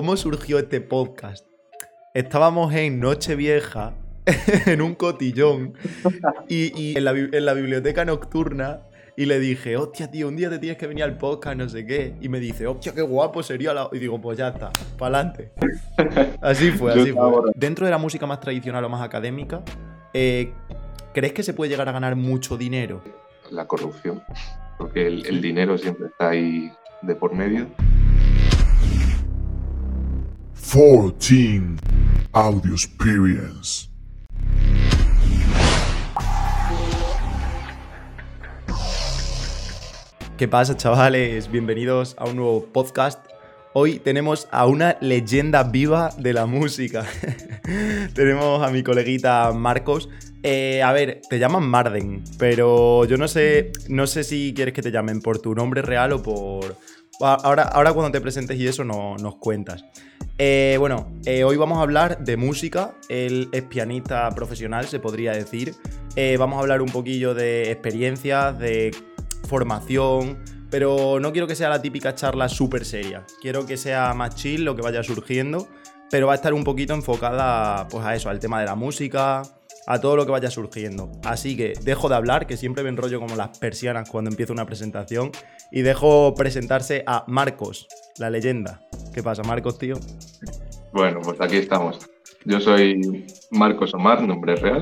¿Cómo surgió este podcast? Estábamos en Nochevieja, en un cotillón, y, en, la, biblioteca nocturna, y le dije, hostia, tío, un día te tienes que venir al podcast, no sé qué. Y me dice, hostia, qué guapo sería la... Y digo, pues ya está, para adelante. Así fue, así fue. Dentro de la música más tradicional o más académica, eh, ¿crees que se puede llegar a ganar mucho dinero? La corrupción, porque el dinero siempre está ahí de por medio. 14 Audio Experience. ¿Qué pasa, chavales? Bienvenidos a un nuevo podcast. Hoy tenemos a una leyenda viva de la música. tenemos a mi coleguita Marcos. Eh, a ver, te llaman Marden, pero yo no sé, no sé si quieres que te llamen por tu nombre real o por. Ahora, ahora cuando te presentes y eso no, nos cuentas. Eh, bueno, eh, hoy vamos a hablar de música. Él es pianista profesional, se podría decir. Eh, vamos a hablar un poquillo de experiencias, de formación, pero no quiero que sea la típica charla súper seria. Quiero que sea más chill lo que vaya surgiendo, pero va a estar un poquito enfocada pues, a eso, al tema de la música, a todo lo que vaya surgiendo. Así que dejo de hablar, que siempre me enrollo como las persianas cuando empiezo una presentación, y dejo presentarse a Marcos, la leyenda. ¿Qué pasa, Marcos, tío? Bueno, pues aquí estamos. Yo soy Marcos Omar, nombre real,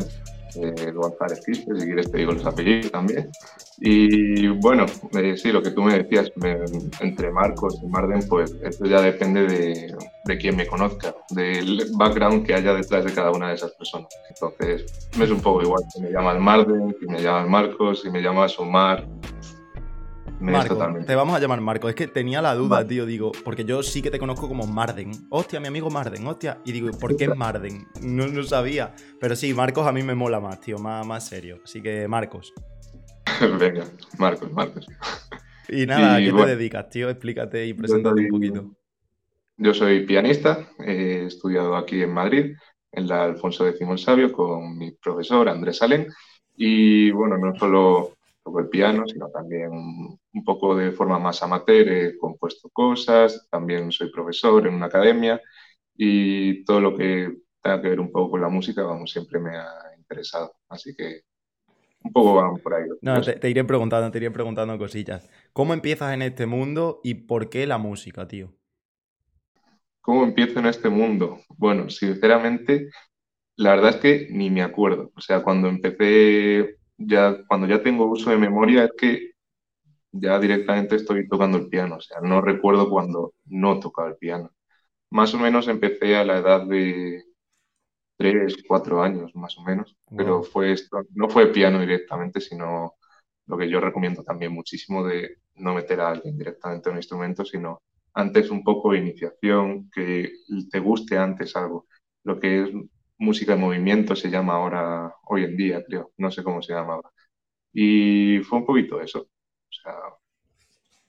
eh, González Quispe, si quieres te digo los apellidos también. Y bueno, eh, sí, lo que tú me decías, entre Marcos y Marden, pues esto ya depende de, de quién me conozca, del background que haya detrás de cada una de esas personas. Entonces, me es un poco igual si me llamas Marden, si me llamas Marcos, si me llamas Omar, Marco, te vamos a llamar Marco. Es que tenía la duda, tío, digo, porque yo sí que te conozco como Marden. Hostia, mi amigo Marden, hostia. Y digo, ¿por qué Marden? No, no sabía. Pero sí, Marcos a mí me mola más, tío, más, más serio. Así que Marcos. Venga, Marcos, Marcos. Y nada, ¿a qué te dedicas, tío? Explícate y preséntate un poquito. Yo soy pianista, he estudiado aquí en Madrid, en la Alfonso X Sabio, con mi profesor Andrés Alén. Y bueno, no solo el piano, sino también un poco de forma más amateur, he compuesto cosas, también soy profesor en una academia y todo lo que tenga que ver un poco con la música, vamos, siempre me ha interesado. Así que un poco vamos por ahí. No, te, iré preguntando, te iré preguntando cosillas. ¿Cómo empiezas en este mundo y por qué la música, tío? ¿Cómo empiezo en este mundo? Bueno, sinceramente, la verdad es que ni me acuerdo. O sea, cuando empecé ya cuando ya tengo uso de memoria es que ya directamente estoy tocando el piano, o sea, no recuerdo cuando no tocaba el piano. Más o menos empecé a la edad de 3, 4 años, más o menos, pero fue esto, no fue piano directamente, sino lo que yo recomiendo también muchísimo de no meter a alguien directamente en un instrumento, sino antes un poco de iniciación, que te guste antes algo. Lo que es música de movimiento se llama ahora, hoy en día, creo, no sé cómo se llamaba. Y fue un poquito eso. O sea,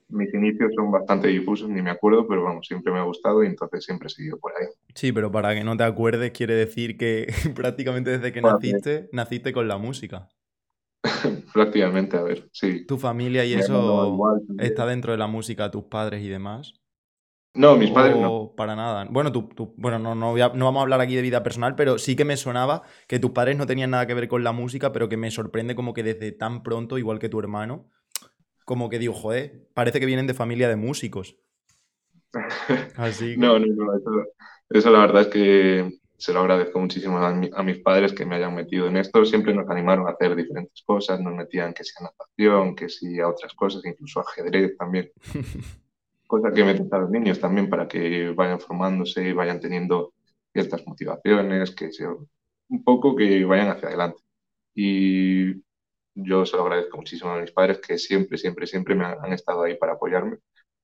mis inicios son bastante difusos, ni me acuerdo, pero vamos, siempre me ha gustado y entonces siempre he seguido por ahí. Sí, pero para que no te acuerdes, quiere decir que prácticamente desde que naciste, naciste con la música. prácticamente, a ver, sí. ¿Tu familia y eso está dentro de la música, tus padres y demás? No, mis padres no. Para nada. Bueno, tú, bueno no, no, no, vamos a hablar aquí de vida personal, pero sí que me sonaba que tus padres no tenían nada que ver con la música, pero que me sorprende como que desde tan pronto, igual que tu hermano, como que digo, joder, parece que vienen de familia de músicos. Así no, no, no, eso, la verdad es que se lo agradezco muchísimo a, a, mis padres que me hayan metido en esto. Siempre nos animaron a hacer diferentes cosas, nos metían que sea natación, que sí a otras cosas, incluso ajedrez también. cosa que meten a los niños también para que vayan formándose vayan teniendo ciertas motivaciones, que sea un poco que vayan hacia adelante. Y yo se lo agradezco muchísimo a mis padres que siempre, siempre, siempre me han, estado ahí para apoyarme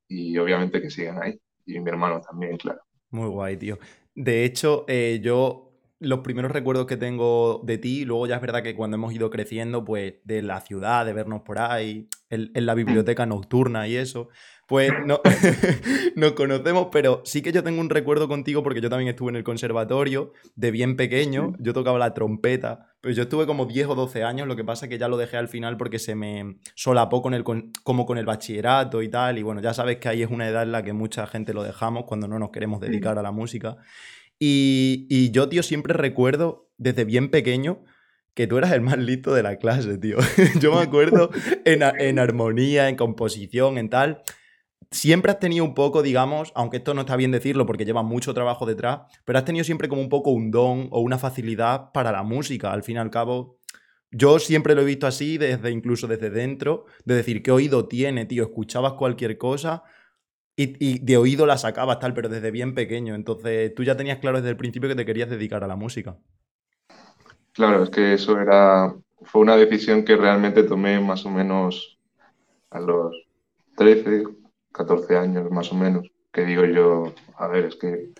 y obviamente que sigan ahí. Y mi hermano también, claro. Muy guay, tío. De hecho, eh, yo los primeros recuerdos que tengo de ti. Luego ya es verdad que cuando hemos ido creciendo, pues de la ciudad, de vernos por ahí, en, la mm. biblioteca nocturna y eso, pues no, nos conocemos, pero sí que yo tengo un recuerdo contigo porque yo también estuve en el conservatorio de bien pequeño, yo tocaba la trompeta, pero yo estuve como 10 o 12 años, lo que pasa que ya lo dejé al final porque se me solapó con el, como con el bachillerato y tal, y bueno, ya sabes que ahí es una edad en la que mucha gente lo dejamos cuando no nos queremos dedicar a la música. Y, y yo, tío, siempre recuerdo desde bien pequeño que tú eras el más listo de la clase, tío. yo me acuerdo en, en armonía, en composición, en tal siempre has tenido un poco, digamos, aunque esto no está bien decirlo porque lleva mucho trabajo detrás, pero has tenido siempre como un poco un don o una facilidad para la música. Al fin y al cabo, yo siempre lo he visto así, desde incluso desde dentro, de decir, ¿qué oído tiene, tío? Escuchabas cualquier cosa y, de oído la sacabas tal, pero desde bien pequeño. Entonces, tú ya tenías claro desde el principio que te querías dedicar a la música. Claro, es que eso era, fue una decisión que realmente tomé más o menos a los 13, 14 años más o menos, que digo yo, a ver, es que,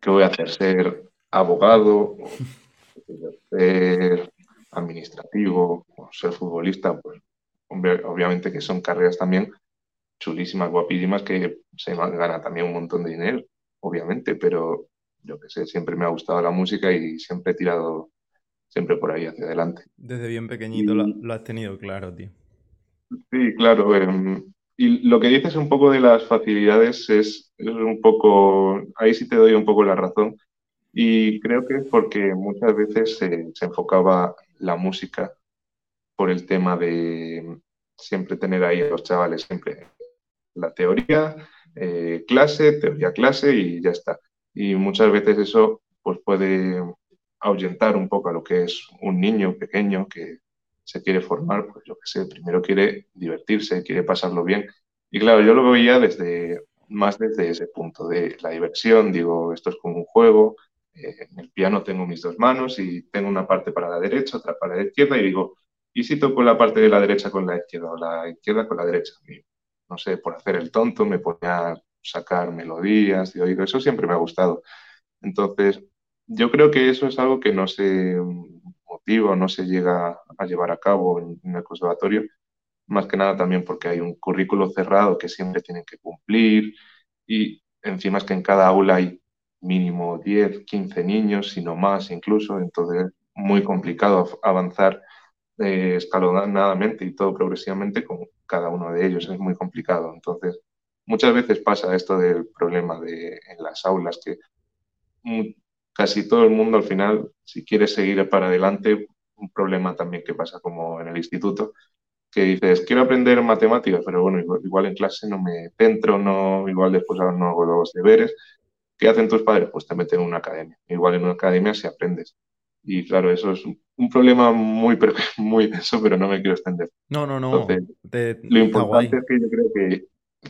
¿qué voy a hacer? ¿Ser abogado? ¿Ser administrativo? ¿O ¿Ser futbolista? Pues obviamente que son carreras también chulísimas, guapísimas, que se gana también un montón de dinero, obviamente, pero yo que sé, siempre me ha gustado la música y siempre he tirado siempre por ahí hacia adelante. Desde bien pequeñito lo, has tenido claro, tío. Sí, claro. Eh, y lo que dices un poco de las facilidades es, un poco, ahí sí te doy un poco la razón. Y creo que es porque muchas veces se, enfocaba la música por el tema de siempre tener ahí a los chavales, siempre la teoría, eh, clase, teoría, clase y ya está. Y muchas veces eso pues puede ahuyentar un poco a lo que es un niño pequeño que se quiere formar, pues yo qué sé, primero quiere divertirse, quiere pasarlo bien. Y claro, yo lo veía desde, más desde ese punto de la diversión, digo, esto es como un juego, eh, en el piano tengo mis dos manos y tengo una parte para la derecha, otra para la izquierda y digo, ¿y si toco la parte de la derecha con la izquierda o la izquierda con la derecha? No sé, por hacer el tonto me ponía a sacar melodías, y digo, eso siempre me ha gustado. Entonces, yo creo que eso es algo que no se motiva, no se llega a llevar a cabo en, el conservatorio, más que nada también porque hay un currículo cerrado que siempre tienen que cumplir y encima es que en cada aula hay mínimo 10, 15 niños, sino más incluso, entonces es muy complicado avanzar eh, escalonadamente y todo progresivamente con cada uno de ellos, es muy complicado. Entonces, muchas veces pasa esto del problema de, en las aulas que casi todo el mundo al final, si quiere seguir para adelante, un problema también que pasa como en el instituto, que dices, quiero aprender matemáticas, pero bueno, igual, en clase no me centro, no, igual después no hago los deberes. ¿Qué hacen tus padres? Pues te meten en una academia. Igual en una academia si aprendes. Y claro, eso es un problema muy, muy denso, pero no me quiero extender. No, no, no. lo importante es que yo creo que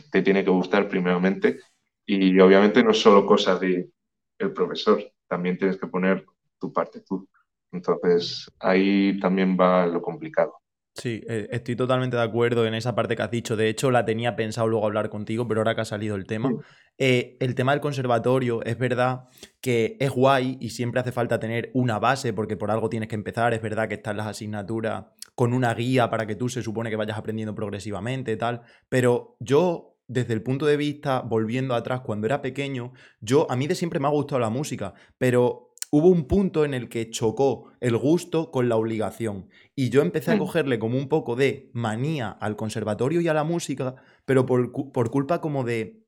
te tiene que gustar primeramente y obviamente no es solo cosa de el profesor, también tienes que poner tu parte tú. Entonces, ahí también va lo complicado. Sí, eh, estoy totalmente de acuerdo en esa parte que has dicho. De hecho, la tenía pensado luego hablar contigo, pero ahora que ha salido el tema. Eh, el tema del conservatorio, es verdad que es guay y siempre hace falta tener una base, porque por algo tienes que empezar. Es verdad que están las asignaturas con una guía para que tú se supone que vayas aprendiendo progresivamente y tal. Pero yo desde el punto de vista, volviendo atrás, cuando era pequeño, yo, a mí de siempre me ha gustado la música, pero hubo un punto en el que chocó el gusto con la obligación. Y yo empecé a mm. cogerle como un poco de manía al conservatorio y a la música, pero por, por culpa como de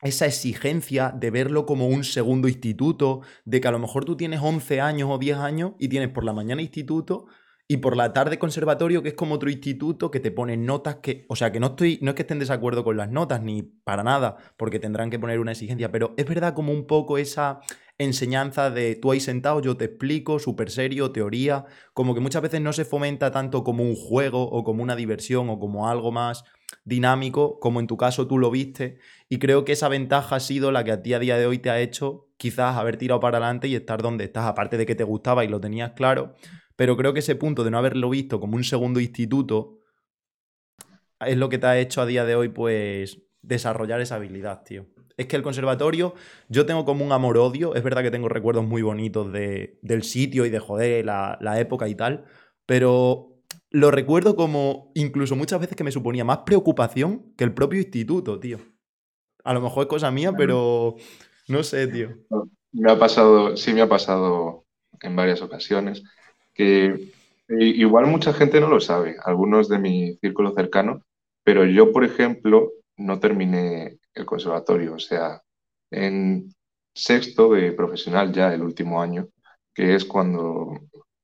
esa exigencia de verlo como un segundo instituto, de que a lo mejor tú tienes 11 años o 10 años y tienes por la mañana instituto y por la tarde conservatorio, que es como otro instituto que te pone notas que, o sea, que no estoy, no es que estén en desacuerdo con las notas, ni para nada, porque tendrán que poner una exigencia, pero es verdad como un poco esa enseñanza de tú ahí sentado, yo te explico, súper serio, teoría, como que muchas veces no se fomenta tanto como un juego o como una diversión o como algo más dinámico, como en tu caso tú lo viste, y creo que esa ventaja ha sido la que a ti a día de hoy te ha hecho quizás haber tirado para adelante y estar donde estás, aparte de que te gustaba y lo tenías claro, pero creo que ese punto de no haberlo visto como un segundo instituto es lo que te ha hecho a día de hoy, pues, desarrollar esa habilidad, tío. Es que el conservatorio, yo tengo como un amor-odio. Es verdad que tengo recuerdos muy bonitos de, del sitio y de joder, la, la época y tal. Pero lo recuerdo como incluso muchas veces que me suponía más preocupación que el propio instituto, tío. A lo mejor es cosa mía, pero no sé, tío. Me ha pasado, sí me ha pasado en varias ocasiones que igual mucha gente no lo sabe, algunos de mi círculo cercano, pero yo, por ejemplo, no terminé el conservatorio, o sea, en sexto de profesional ya el último año, que es cuando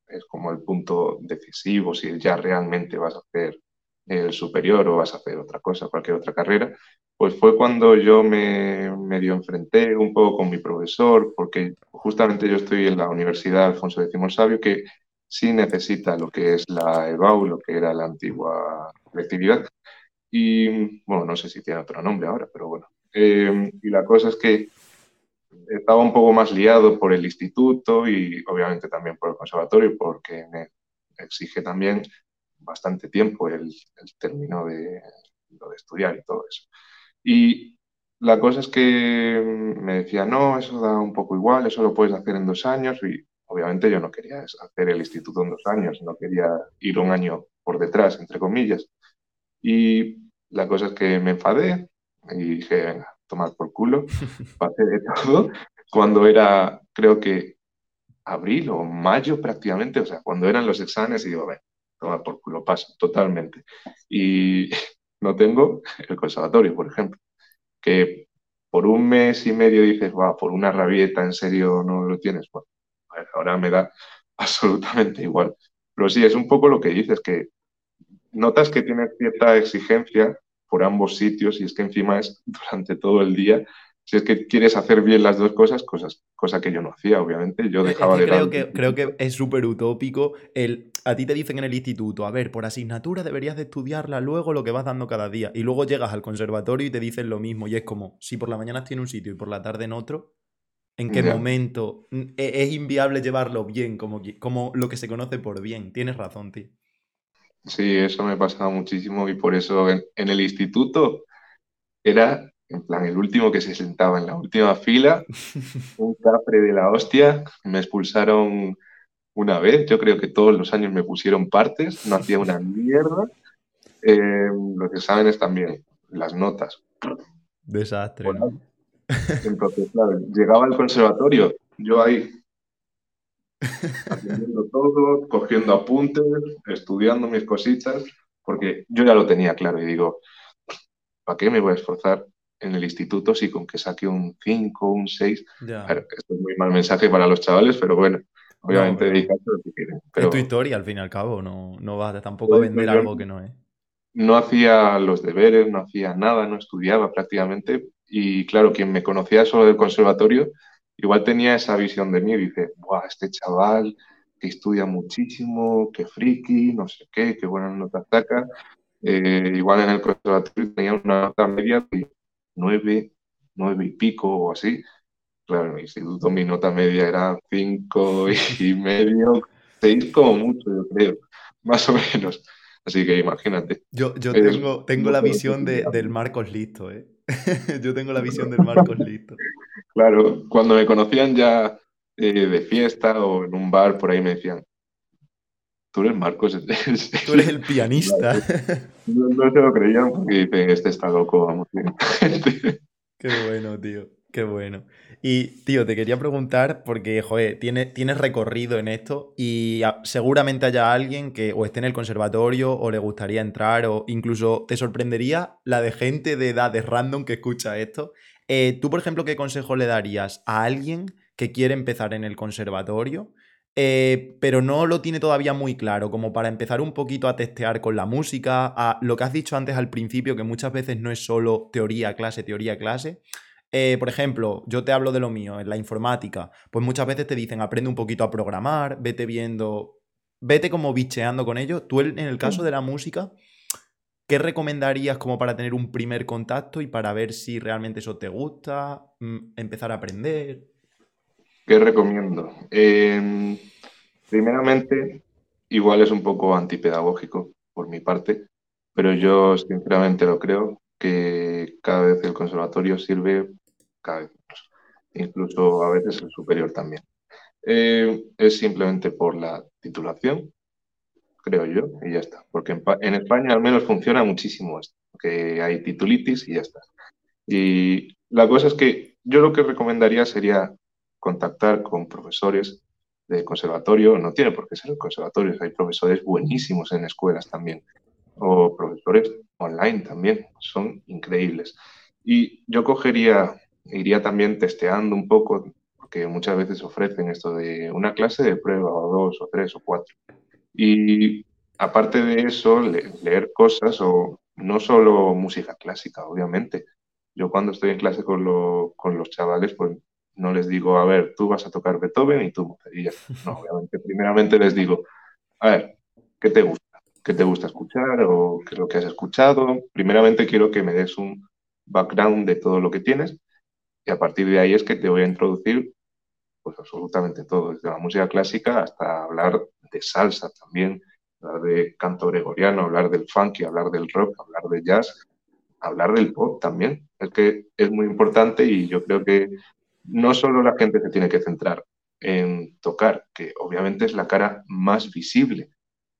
es como el punto decisivo, si ya realmente vas a hacer el superior o vas a hacer otra cosa, cualquier otra carrera, pues fue cuando yo me medio enfrenté un poco con mi profesor, porque justamente yo estoy en la Universidad Alfonso X Sabio, que sí necesita lo que es la EBAU, lo que era la antigua colectividad, y bueno, no sé si tiene otro nombre ahora, pero bueno. Eh, y la cosa es que estaba un poco más liado por el instituto y obviamente también por el conservatorio, porque me exige también bastante tiempo el, el término de, de estudiar y todo eso. Y la cosa es que me decía, no, eso da un poco igual, eso lo puedes hacer en dos años. Y obviamente yo no quería hacer el instituto en dos años, no quería ir un año por detrás, entre comillas. Y la cosa es que me enfadé y dije, venga, tomad por culo, pasé de todo. Cuando era, creo que abril o mayo prácticamente, o sea, cuando eran los exámenes, y digo, venga, tomad por culo, paso totalmente. Y no tengo el conservatorio, por ejemplo, que por un mes y medio dices, va, por una rabieta, en serio no lo tienes. Bueno, ahora me da absolutamente igual. Pero sí, es un poco lo que dices, que notas que tienes cierta exigencia por ambos sitios y es que encima es durante todo el día. Si es que quieres hacer bien las dos cosas, cosas cosa que yo no hacía, obviamente. Yo dejaba es que de creo que Creo que es súper utópico el... A ti te dicen en el instituto, a ver, por asignatura deberías de estudiarla luego lo que vas dando cada día. Y luego llegas al conservatorio y te dicen lo mismo. Y es como, si por la mañana tiene un sitio y por la tarde en otro, ¿en qué momento? Mm, e- Es inviable llevarlo bien, como, como lo que se conoce por bien. Tienes razón, tío. Sí, eso me pasaba muchísimo y por eso en, en el instituto era, en plan, el último que se sentaba en la última fila, un cafre de la hostia. Me expulsaron una vez, yo creo que todos los años me pusieron partes, no hacía una mierda. Eh, los exámenes también, las notas. Desastre, ¿no? Entonces, claro, llegaba al conservatorio, yo ahí aprendiendo todo, cogiendo apuntes, estudiando mis cositas, porque yo ya lo tenía claro y digo, ¿para qué me voy a esforzar en el instituto si con que saque un 5, un 6? Ya. A ver, esto es muy mal mensaje para los chavales, pero bueno, obviamente pero- dedicarse a lo que quieren. Es Pero tu historia, al fin y al cabo. No, no vas tampoco a Pues, vender algo que no es. no hacía los deberes, no hacía nada, no estudiaba prácticamente. Y claro, quien me conocía solo del conservatorio, igual tenía esa visión de mí y dice, Buah, este chaval que estudia muchísimo, que friki, no sé qué, qué buenas notas saca. Eh, igual en el conservatorio tenía una nota media de nueve, nueve y pico o así. Claro, en el instituto mi nota media era cinco y medio, seis como mucho, yo creo, más o menos. Así que imagínate. Yo, yo tengo, tengo la visión de- del Marcos listo, ¿eh? Yo tengo la visión del Marcos listo. Claro, cuando me conocían ya eh, de fiesta o en un bar, por ahí me decían, tú eres Marcos. Tú eres el pianista. No, no se lo creían porque dicen, este está loco, vamos. Qué bueno, tío. Qué bueno. Y, tío, te quería preguntar, porque, joder, tienes, recorrido en esto y a- seguramente haya alguien que o esté en el conservatorio o le gustaría entrar o incluso te sorprendería la de gente de edades random que escucha esto. Eh, Tú, por ejemplo, ¿qué consejo le darías a alguien que quiere empezar en el conservatorio, eh, pero no lo tiene todavía muy claro, como para empezar un poquito a testear con la música, a lo que has dicho antes al principio, que muchas veces no es solo teoría, clase, teoría, clase? Eh, por ejemplo, yo te hablo de lo mío, en la informática, pues muchas veces te dicen aprende un poquito a programar, vete viendo, vete como bicheando con ello. Tú en el caso de la música, ¿qué recomendarías como para tener un primer contacto y para ver si realmente eso te gusta, mm, empezar a aprender? ¿Qué recomiendo? Eh, primeramente, igual es un poco antipedagógico por mi parte, pero yo sinceramente lo creo que cada vez el conservatorio sirve cada vez menos. Incluso a veces el superior también. Eh, es simplemente por la titulación, creo yo, y ya está. Porque en, España al menos funciona muchísimo esto, que hay titulitis y ya está. Y la cosa es que yo lo que recomendaría sería contactar con profesores de conservatorio, no tiene por qué ser conservatorios, hay profesores buenísimos en escuelas también, o profesores online también, son increíbles. Y yo cogería, iría también testeando un poco, porque muchas veces ofrecen esto de una clase de prueba, o dos, o tres, o cuatro. Y aparte de eso, leer cosas, o no solo música clásica, obviamente. Yo cuando estoy en clase con, con los chavales, pues no les digo, a ver, tú vas a tocar Beethoven y tú No, obviamente, primeramente les digo, a ver, ¿qué te gusta? ¿Qué te gusta escuchar o qué es lo que has escuchado? Primeramente quiero que me des un background de todo lo que tienes y a partir de ahí es que te voy a introducir pues absolutamente todo, desde la música clásica hasta hablar de salsa también, hablar de canto gregoriano, hablar del funky, hablar del rock, hablar de jazz, hablar del pop también. Es que es muy importante y yo creo que no solo la gente se tiene que centrar en tocar, que obviamente es la cara más visible,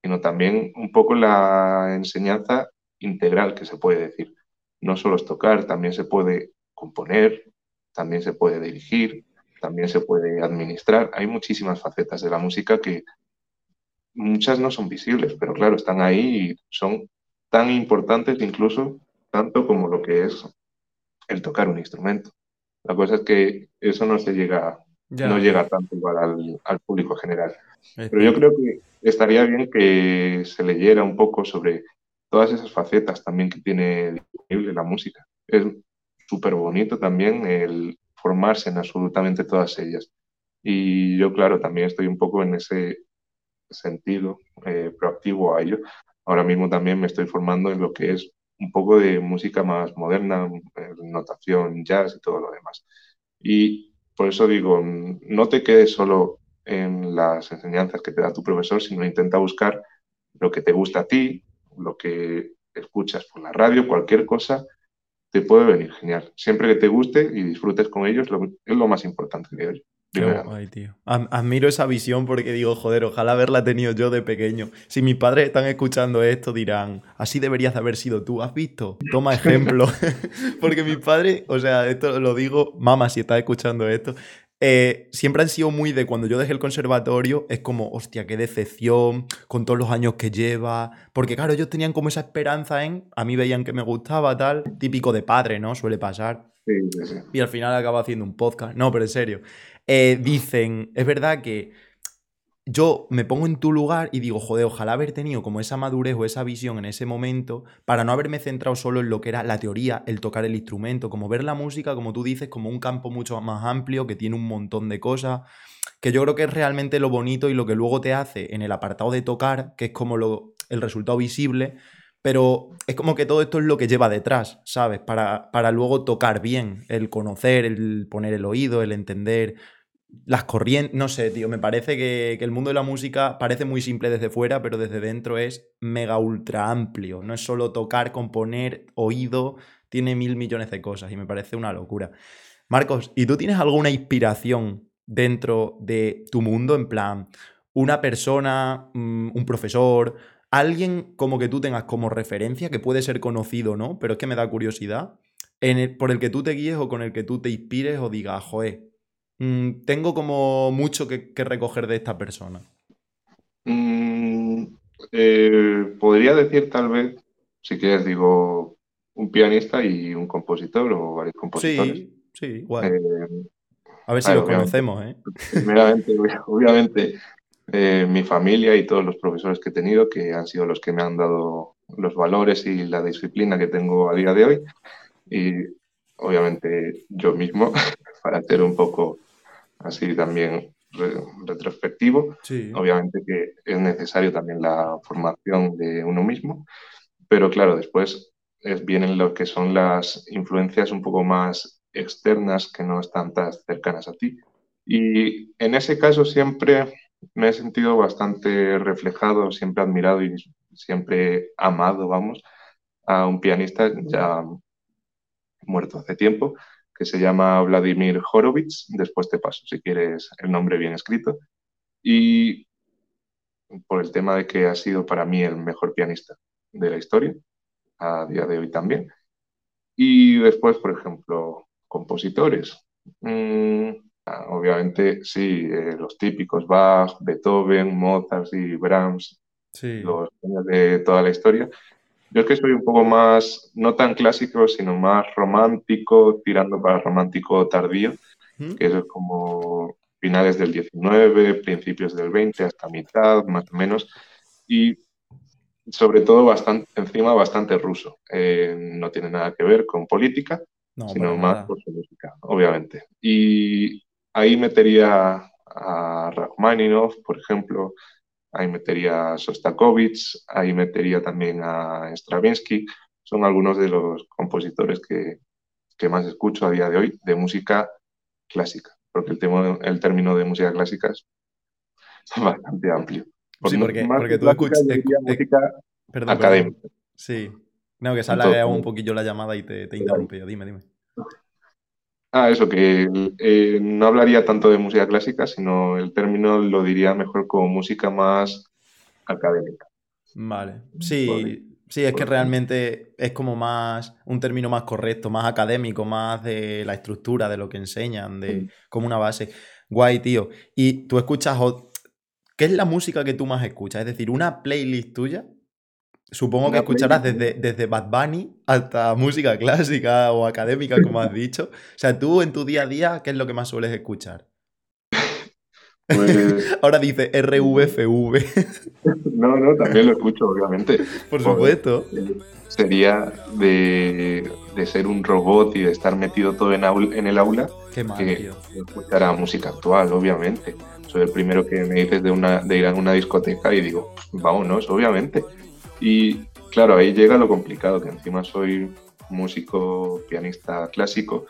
sino también un poco la enseñanza integral que se puede decir. No solo es tocar, también se puede componer, también se puede dirigir, también se puede administrar. Hay muchísimas facetas de la música que muchas no son visibles, pero claro, están ahí y son tan importantes incluso tanto como lo que es el tocar un instrumento. La cosa es que eso no se llega, no llega tanto igual al, público general. Pero yo creo que estaría bien que se leyera un poco sobre todas esas facetas también que tiene disponible la música. Es súper bonito también el formarse en absolutamente todas ellas. Y yo, claro, también estoy un poco en ese sentido eh, proactivo a ello. Ahora mismo también me estoy formando en lo que es un poco de música más moderna, eh, notación, jazz y todo lo demás. Y por eso digo, no te quedes solo en las enseñanzas que te da tu profesor, sino intenta buscar lo que te gusta a ti, lo que escuchas por la radio, cualquier cosa, te puede venir genial. Siempre que te guste y disfrutes con ellos, es lo más importante, creo yo. Tío. Admiro esa visión porque digo, joder, ojalá haberla tenido yo de pequeño. Si mis padres están escuchando esto, dirán, así deberías haber sido tú, ¿has visto? Toma ejemplo. porque mis padres, o sea, esto lo digo, mamá, si estás escuchando esto, eh, siempre han sido muy de cuando yo dejé el conservatorio, es como, hostia, qué decepción, con todos los años que lleva. Porque claro, ellos tenían como esa esperanza en, a mí veían que me gustaba, tal, típico de padre, ¿no? Suele pasar. Y al final acaba haciendo un podcast. No, pero en serio. Eh, dicen, es verdad que yo me pongo en tu lugar y digo, joder, ojalá haber tenido como esa madurez o esa visión en ese momento para no haberme centrado solo en lo que era la teoría, el tocar el instrumento, como ver la música, como tú dices, como un campo mucho más amplio que tiene un montón de cosas, que yo creo que es realmente lo bonito y lo que luego te hace en el apartado de tocar, que es como lo, el resultado visible, pero es como que todo esto es lo que lleva detrás, ¿sabes? Para, para luego tocar bien, el conocer, el poner el oído, el entender las corrientes, no sé, tío, me parece que, el mundo de la música parece muy simple desde fuera, pero desde dentro es mega ultra amplio. No es solo tocar, componer, oído, tiene mil millones de cosas y me parece una locura. Marcos, ¿y tú tienes alguna inspiración dentro de tu mundo? En plan, una persona, mm, un profesor, alguien como que tú tengas como referencia, que puede ser conocido, ¿no? Pero es que me da curiosidad, en por el que tú te guíes o con el que tú te inspires o digas, joder, Mm, tengo como mucho que, recoger de esta persona. Mm, eh, podría decir tal vez, si quieres digo, un pianista y un compositor o varios compositores. Sí, sí, igual. Eh, a ver si los conocemos, ¿eh? obviamente, eh, mi familia y todos los profesores que he tenido, que han sido los que me han dado los valores y la disciplina que tengo a día de hoy. Y obviamente yo mismo, para hacer un poco así también retrospectivo. Obviamente que es necesario también la formación de uno mismo, pero claro, después es, vienen lo que son las influencias un poco más externas que no están tan cercanas a ti. Y en ese caso siempre me he sentido bastante reflejado, siempre admirado y siempre amado, vamos, a un pianista ya muerto hace tiempo, que se llama Vladimir Horowitz. Después te paso, si quieres, el nombre bien escrito. Y por el tema de que ha sido para mí el mejor pianista de la historia, a día de hoy también. Y después, por ejemplo, compositores. Mm, obviamente, sí, eh, los típicos Bach, Beethoven, Mozart y Brahms, los de toda la historia. Yo es que soy un poco más, no tan clásico, sino más romántico, tirando para romántico tardío, que eso es como finales del 19, principios del 20, hasta mitad, más o menos. Y sobre todo bastante, encima bastante ruso. Eh, no tiene nada que ver con política, sino más por su música, obviamente. Y ahí metería a Rachmaninoff, por ejemplo, ahí metería a Sostakovich, ahí metería también a Stravinsky. Son algunos de los compositores que, que más escucho a día de hoy de música clásica, porque el, tema, el término de música clásica es bastante amplio. sí, porque, porque tú escuchas música académica. Sí. No, que sale un poquillo la llamada y te, te. Dime, dime. Ah, eso, que eh, no hablaría tanto de música clásica, sino el término lo diría mejor como música más académica. Vale. Sí, sí, es que realmente es como más, un término más correcto, más académico, más de la estructura, de lo que enseñan, de como una base. Guay, tío. Y tú escuchas, ¿qué es la música que tú más escuchas? Es decir, una playlist tuya Supongo que escucharás desde, desde Bad Bunny hasta música clásica o académica, como has dicho. O sea, tú en tu día a día, ¿qué es lo que más sueles escuchar? Pues Ahora dice RVFV. No, no, también lo escucho, obviamente. Por supuesto. Sería de, ser un robot y de estar metido todo en, en el aula Qué mal, que escuchar música actual, obviamente. Soy el primero que me dices de, una, de ir a una discoteca y digo, vámonos, obviamente. Y claro, ahí llega lo complicado, que encima soy músico, pianista clásico.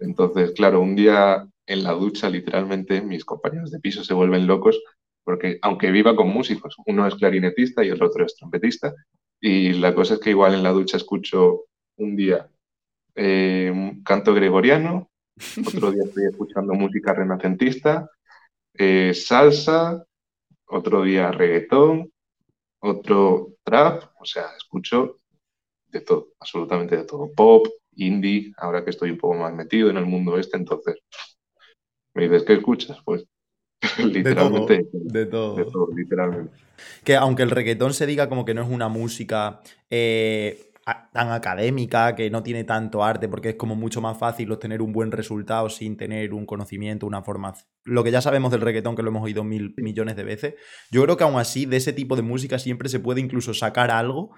Entonces, claro, un día en la ducha, literalmente, mis compañeros de piso se vuelven locos porque aunque viva con músicos, uno es clarinetista y el otro es trompetista, y la cosa es que igual en la ducha escucho un día eh, un canto gregoriano, otro día estoy escuchando música renacentista, eh, salsa, otro día reggaetón, otro trap, o sea, escucho de todo, absolutamente de todo. Pop, indie, ahora que estoy un poco más metido en el mundo este, entonces me dices, ¿qué escuchas? Pues literalmente de todo, de todo. literalmente. Que aunque el reggaetón se diga como que no es una música eh, tan académica, que no tiene tanto arte, porque es como mucho más fácil obtener un buen resultado sin tener un conocimiento, una formación. Lo que ya sabemos del reggaetón, que lo hemos oído mil millones de veces. Yo creo que aún así, de ese tipo de música siempre se puede incluso sacar algo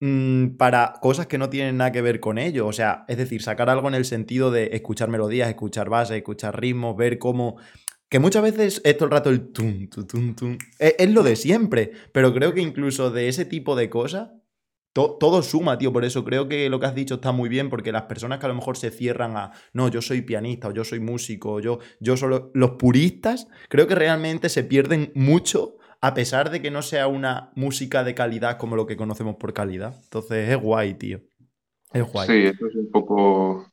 mm, para cosas que no tienen nada que ver con ello. O sea, es decir, sacar algo en el sentido de escuchar melodías, escuchar bases, escuchar ritmos, ver cómo que muchas veces es el rato el tum, tum, tum, tum. es, lo de siempre, pero creo que incluso de ese tipo de cosas todo suma, tío. Por eso creo que lo que has dicho está muy bien, porque las personas que a lo mejor se cierran a no, yo soy pianista o yo soy músico, o yo, yo solo. Los puristas, creo que realmente se pierden mucho a pesar de que no sea una música de calidad como lo que conocemos por calidad. Entonces es guay, tío. Es guay. Sí, eso es un poco.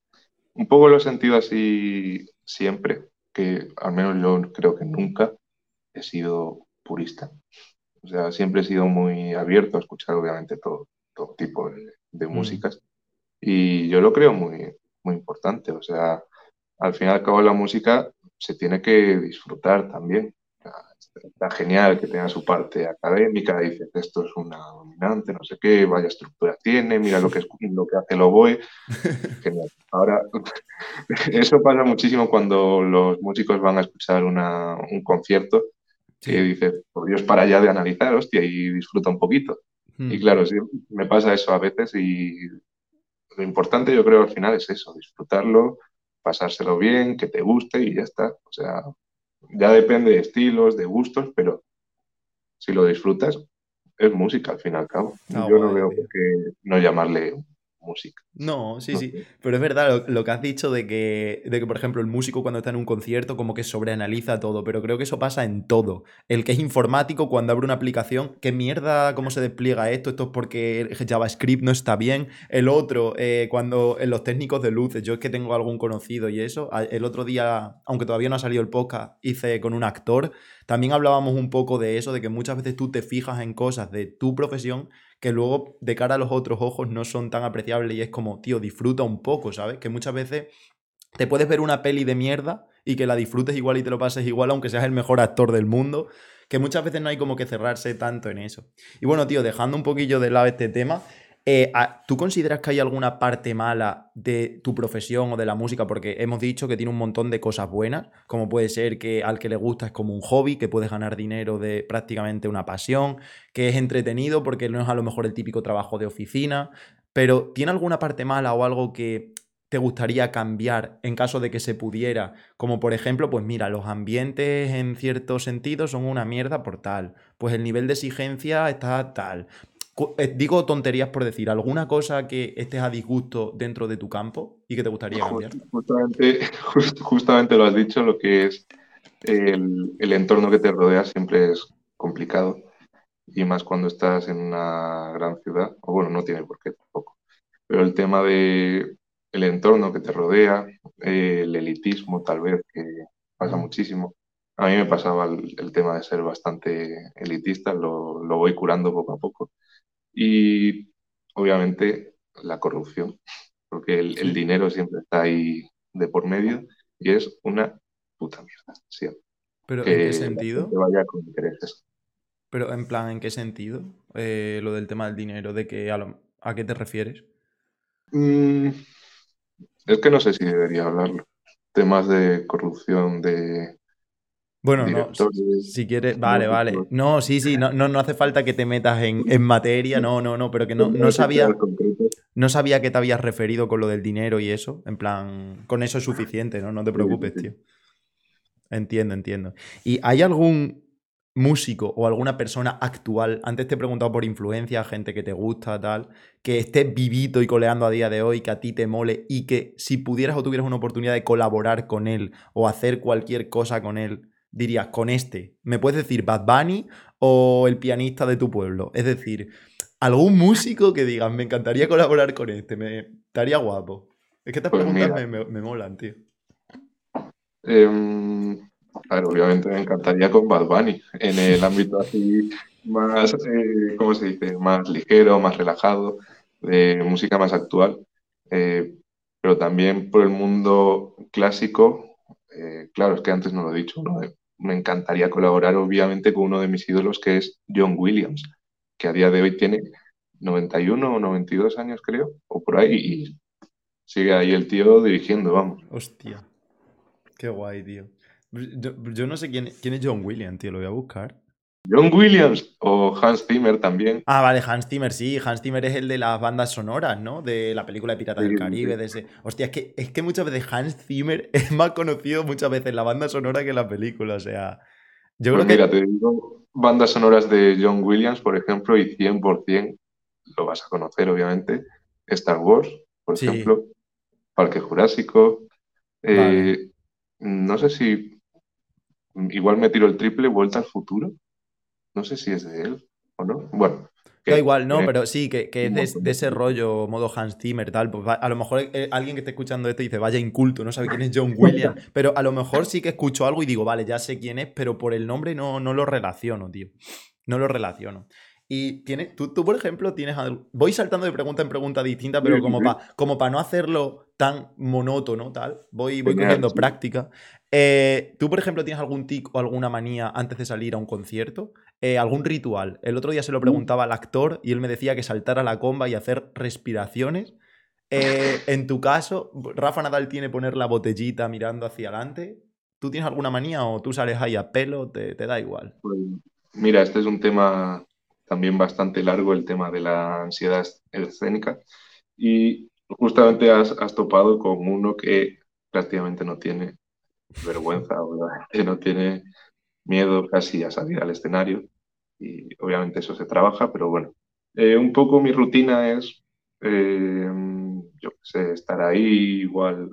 Un poco lo he sentido así siempre, que al menos yo creo que nunca he sido purista. O sea, siempre he sido muy abierto a escuchar, obviamente, todo tipo de, mm. músicas. Y yo lo creo muy, muy importante. O sea, al fin y al cabo la música se tiene que disfrutar también. Está genial que tenga su parte académica, dices, esto es una dominante, no sé qué, vaya estructura tiene, mira lo que, es, lo que hace el oboe. Genial. Ahora, eso pasa muchísimo cuando los músicos van a escuchar una, un concierto que dices, por Dios, para allá de analizar, hostia, y disfruta un poquito. Y mm. claro, sí, me pasa eso a veces y lo importante yo creo al final es eso, disfrutarlo, pasárselo bien, que te guste y ya está. O sea, ya depende de estilos, de gustos, pero si lo disfrutas, es música al fin y al cabo. Ah, yo no veo por qué no llamarle música. No, sí, sí. Pero es verdad lo, que has dicho de que, de que, por ejemplo, el músico cuando está en un concierto como que sobreanaliza todo, pero creo que eso pasa en todo. El que es informático cuando abre una aplicación, ¿qué mierda? ¿Cómo se despliega esto? Esto es porque JavaScript no está bien. El otro, eh, cuando en los técnicos de luces, yo es que tengo algún conocido y eso, el otro día, aunque todavía no ha salido el podcast, hice con un actor, también hablábamos un poco de eso, de que muchas veces tú te fijas en cosas de tu profesión que luego de cara a los otros ojos no son tan apreciables y es como, tío, disfruta un poco, ¿sabes? Que muchas veces te puedes ver una peli de mierda y que la disfrutes igual y te lo pases igual aunque seas el mejor actor del mundo, que muchas veces no hay como que cerrarse tanto en eso. Y bueno, tío, dejando un poquillo de lado este tema, eh, ¿Tú consideras que hay alguna parte mala de tu profesión o de la música? Porque hemos dicho que tiene un montón de cosas buenas, como puede ser que al que le gusta es como un hobby, que puedes ganar dinero de prácticamente una pasión, que es entretenido porque no es a lo mejor el típico trabajo de oficina, pero ¿tiene alguna parte mala o algo que te gustaría cambiar en caso de que se pudiera? Como por ejemplo, pues mira, los ambientes en cierto sentido son una mierda por tal, pues el nivel de exigencia está tal, digo tonterías por decir, ¿alguna cosa que estés a disgusto dentro de tu campo y que te gustaría cambiar? Justamente, justamente lo has dicho, lo que es el, entorno que te rodea siempre es complicado y más cuando estás en una gran ciudad, o bueno, no tiene por qué tampoco, pero el tema de el entorno que te rodea, el elitismo tal vez, que pasa muchísimo. A mí me pasaba el, tema de ser bastante elitista, lo, lo voy curando poco a poco y obviamente la corrupción, porque el, dinero siempre está ahí de por medio y es una puta mierda, siempre. ¿Pero en qué sentido? vaya con intereses. Pero en plan, ¿en qué sentido? Eh, lo del tema del dinero, de que a, ¿a qué te refieres? Mm, es que no sé si debería hablarlo. Temas de corrupción, de bueno, no, si quieres, vale, vale. No, sí, sí, no, no, hace falta que te metas en, materia, no, no, no, pero que no, no sabía, no sabía que te habías referido con lo del dinero y eso, en plan, con eso es suficiente, ¿no? No te preocupes, tío. Entiendo, entiendo. ¿Y hay algún músico o alguna persona actual, antes te he preguntado por influencia, gente que te gusta, tal, que esté vivito y coleando a día de hoy, que a ti te mole y que si pudieras o tuvieras una oportunidad de colaborar con él o hacer cualquier cosa con él, dirías, con este, ¿me puedes decir Bad Bunny o el pianista de tu pueblo? Es decir, algún músico que digas, me encantaría colaborar con este, me estaría guapo. Es que estas pues preguntas me, molan, tío. Em, obviamente me encantaría con Bad Bunny, en el ámbito así más, eh, ¿cómo se dice? Más ligero, más relajado, de música más actual. Eh, pero también por el mundo clásico, eh, claro, es que antes no lo he dicho, ¿no? Me encantaría colaborar obviamente con uno de mis ídolos que es John Williams, que a día de hoy tiene 91 o 92 años creo, o por ahí, y sigue ahí el tío dirigiendo, vamos. Hostia, qué guay, tío. Yo, no sé quién, quién es John Williams, tío, lo voy a buscar. John Williams o Hans Zimmer también. Ah, vale, Hans Zimmer, sí. Hans Zimmer es el de las bandas sonoras, ¿no? De la película de Piratas del Caribe, de ese. Hostia, es que, es que muchas veces Hans Zimmer es más conocido muchas veces la banda sonora que la película. O sea. Yo pues creo mira, te digo bandas sonoras de John Williams, por ejemplo, y 100% lo vas a conocer, obviamente. Star Wars, por ejemplo. Parque Jurásico. Eh, no sé si. Igual me tiro el triple, Vuelta al Futuro. No sé si es de él o no. Bueno. da igual, no, pero sí, que, es de, ese rollo, modo Hans Zimmer, tal. Pues a lo mejor eh, alguien que esté escuchando esto dice, vaya inculto, no sabe quién es John Williams. pero a lo mejor sí que escucho algo y digo, vale, ya sé quién es, pero por el nombre no, no lo relaciono, tío. No lo relaciono. Y tiene, tú, tú, por ejemplo, tienes. Voy saltando de pregunta en pregunta distinta, pero como para como no hacerlo tan monótono, tal, voy, voy cogiendo práctica. Eh, ¿Tú, por ejemplo, tienes algún tic o alguna manía antes de salir a un concierto? Eh, ¿Algún ritual? El otro día se lo preguntaba al actor y él me decía que saltara la comba y hacer respiraciones. Eh, en tu caso, Rafa Nadal tiene poner la botellita mirando hacia adelante. ¿Tú tienes alguna manía o tú sales ahí a pelo? ¿Te, da igual? Pues, mira, este es un tema también bastante largo, el tema de la ansiedad escénica. Y justamente has, has topado con uno que prácticamente no tiene vergüenza, que no tiene miedo casi a salir al escenario y obviamente eso se trabaja, pero bueno, eh, un poco mi rutina es eh, yo qué sé, estar ahí igual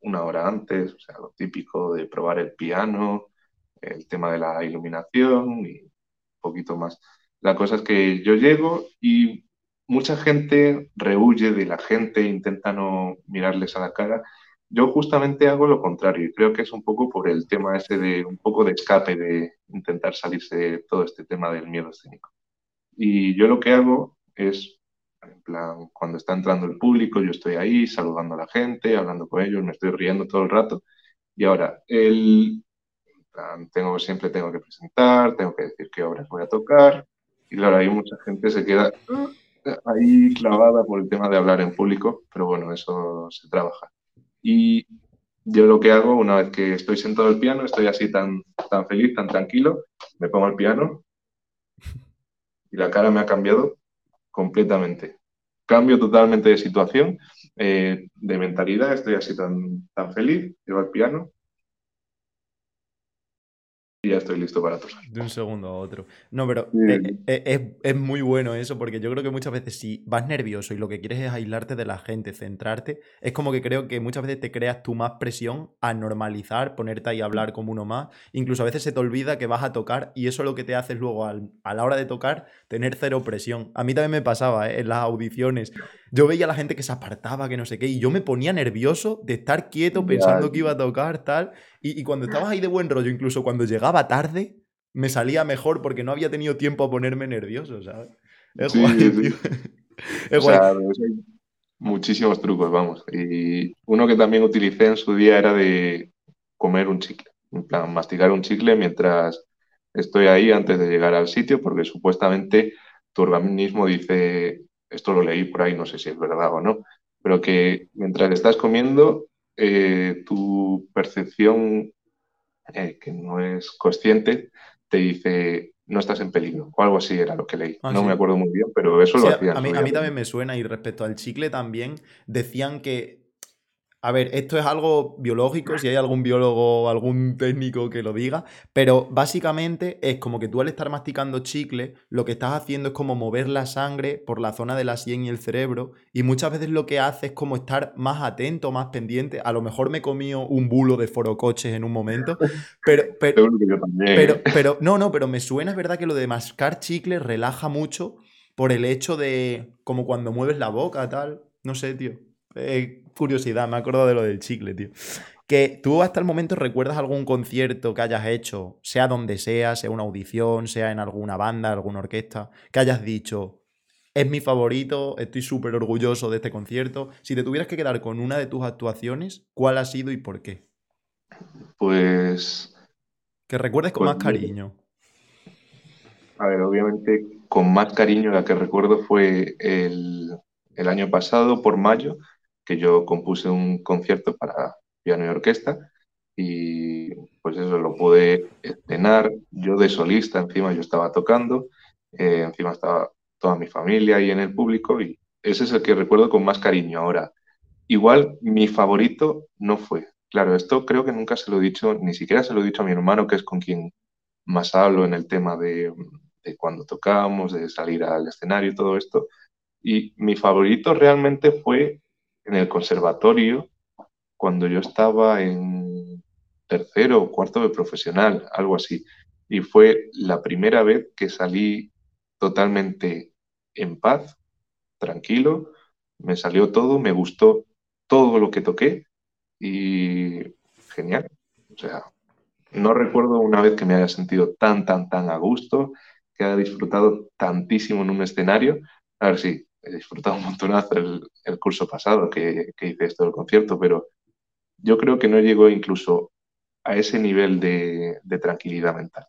una hora antes, o sea, lo típico de probar el piano, el tema de la iluminación y un poquito más. La cosa es que yo llego y mucha gente rehuye de la gente, intenta no mirarles a la cara. Yo justamente hago lo contrario y creo que es un poco por el tema ese de un poco de escape, de intentar salirse de todo este tema del miedo escénico. Y yo lo que hago es, en plan, cuando está entrando el público, yo estoy ahí saludando a la gente, hablando con ellos, me estoy riendo todo el rato. Y ahora, el, tengo, siempre tengo que presentar, tengo que decir qué obras voy a tocar. Y claro, ahí mucha gente se queda ahí clavada por el tema de hablar en público, pero bueno, eso se trabaja. Y yo lo que hago, una vez que estoy sentado al piano, estoy así tan, tan feliz, tan tranquilo, me pongo al piano y la cara me ha cambiado completamente. Cambio totalmente de situación, eh, de mentalidad, estoy así tan, tan feliz, llevo al piano y ya estoy listo para tocar. De un segundo a otro. No, pero eh, eh, es, muy bueno eso, porque yo creo que muchas veces si vas nervioso y lo que quieres es aislarte de la gente, centrarte, es como que creo que muchas veces te creas tú más presión a normalizar, ponerte ahí a hablar como uno más. Incluso a veces se te olvida que vas a tocar y eso es lo que te haces luego a la hora de tocar, tener cero presión. A mí también me pasaba ¿eh? en las audiciones. Yo veía a la gente que se apartaba, que no sé qué, y yo me ponía nervioso de estar quieto pensando que iba a tocar, tal. Y, cuando estabas ahí de buen rollo, incluso cuando llegaba tarde, me salía mejor porque no había tenido tiempo a ponerme nervioso, ¿sabes? Es guay, Es muchísimos trucos, vamos. Y uno que también utilicé en su día era de comer un chicle, en plan, masticar un chicle mientras estoy ahí antes de llegar al sitio, porque supuestamente tu organismo dice, esto lo leí por ahí, no sé si es verdad o no, pero que mientras estás comiendo eh, tu percepción, eh, que no es consciente, te dice no estás en peligro o algo así era lo que leí. Ah, no me acuerdo muy bien, pero eso lo hacían. A mí, a mí también me suena y respecto al chicle también decían que a ver, esto es algo biológico, si hay algún biólogo o algún técnico que lo diga, pero básicamente es como que tú al estar masticando chicle, lo que estás haciendo es como mover la sangre por la zona de la sien y el cerebro, y muchas veces lo que hace es como estar más atento, más pendiente. A lo mejor me comí un bulo de forocoches en un momento, pero, pero, pero, pero, no, no, pero me suena, es verdad que lo de mascar chicle relaja mucho por el hecho de como cuando mueves la boca, tal. No sé, tío. Eh, curiosidad, me acuerdo de lo del chicle, tío. Que tú hasta el momento recuerdas algún concierto que hayas hecho, sea donde sea, sea una audición, sea en alguna banda, alguna orquesta, que hayas dicho, es mi favorito, estoy súper orgulloso de este concierto. Si te tuvieras que quedar con una de tus actuaciones, ¿cuál ha sido y por qué? Pues... Que recuerdes con pues más cariño. A ver, obviamente con más cariño la que recuerdo fue el, el año pasado, por mayo, que yo compuse un concierto para piano y orquesta y pues eso lo pude estrenar yo de solista, encima yo estaba tocando, eh, encima estaba toda mi familia ahí en el público y ese es el que recuerdo con más cariño ahora. Igual mi favorito no fue. Claro, esto creo que nunca se lo he dicho, ni siquiera se lo he dicho a mi hermano, que es con quien más hablo en el tema de, de cuando tocamos, de salir al escenario y todo esto. Y mi favorito realmente fue en el conservatorio cuando yo estaba en tercero o cuarto de profesional, algo así. Y fue la primera vez que salí totalmente en paz, tranquilo, me salió todo, me gustó todo lo que toqué y genial. O sea, no recuerdo una vez que me haya sentido tan, tan, tan a gusto, que haya disfrutado tantísimo en un escenario. A ver, si he disfrutado un montonazo el, el curso pasado que, que, hice esto del concierto, pero yo creo que no llegó incluso a ese nivel de, de, tranquilidad mental.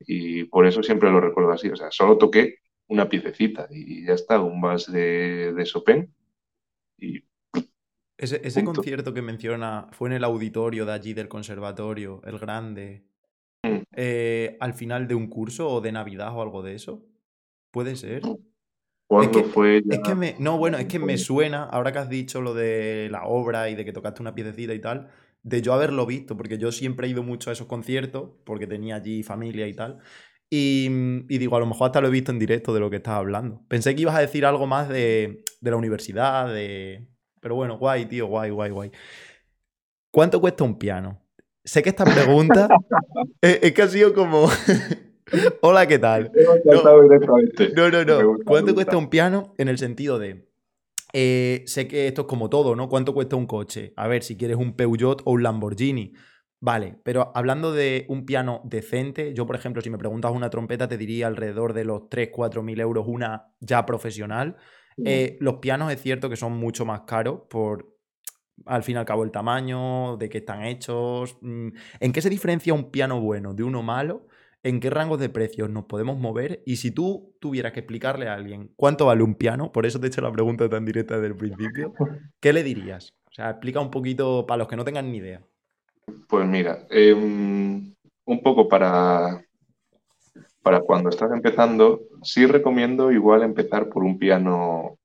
Y por eso siempre lo recuerdo así. O sea, solo toqué una piececita y ya está, un vals de, de Chopin. Y ese, ese concierto que menciona fue en el auditorio de allí del conservatorio, el grande, mm. eh, al final de un curso o de Navidad o algo de eso. ¿Puede ser? Mm. ¿Cuándo fue? Es que me, no, bueno, es que me suena, ahora que has dicho lo de la obra y de que tocaste una piececita y tal, de yo haberlo visto, porque yo siempre he ido mucho a esos conciertos, porque tenía allí familia y tal, Y, y, digo, a lo mejor hasta lo he visto en directo de lo que estás hablando. Pensé que ibas a decir algo más de, de la universidad, de... Pero bueno, guay, tío, guay, guay, guay. ¿Cuánto cuesta un piano? Sé que esta pregunta es, que ha sido como... Hola, ¿qué tal? No, no, no. ¿Cuánto cuesta un piano? En el sentido de... Eh, sé que esto es como todo, ¿no? ¿Cuánto cuesta un coche? A ver, si quieres un Peugeot o un Lamborghini. Vale, pero hablando de un piano decente, yo por ejemplo, si me preguntas una trompeta, te diría alrededor de los 3, 4 mil euros una ya profesional. Eh, los pianos es cierto que son mucho más caros por, al fin y al cabo, el tamaño, de qué están hechos. Mm, ¿En qué se diferencia un piano bueno de uno malo? ¿En qué rangos de precios nos podemos mover? Y si tú tuvieras que explicarle a alguien cuánto vale un piano, por eso te he hecho la pregunta tan directa desde el principio, ¿qué le dirías? O sea, explica un poquito para los que no tengan ni idea. Pues mira, em, un poco para, para cuando estás empezando, sí recomiendo igual empezar por un piano,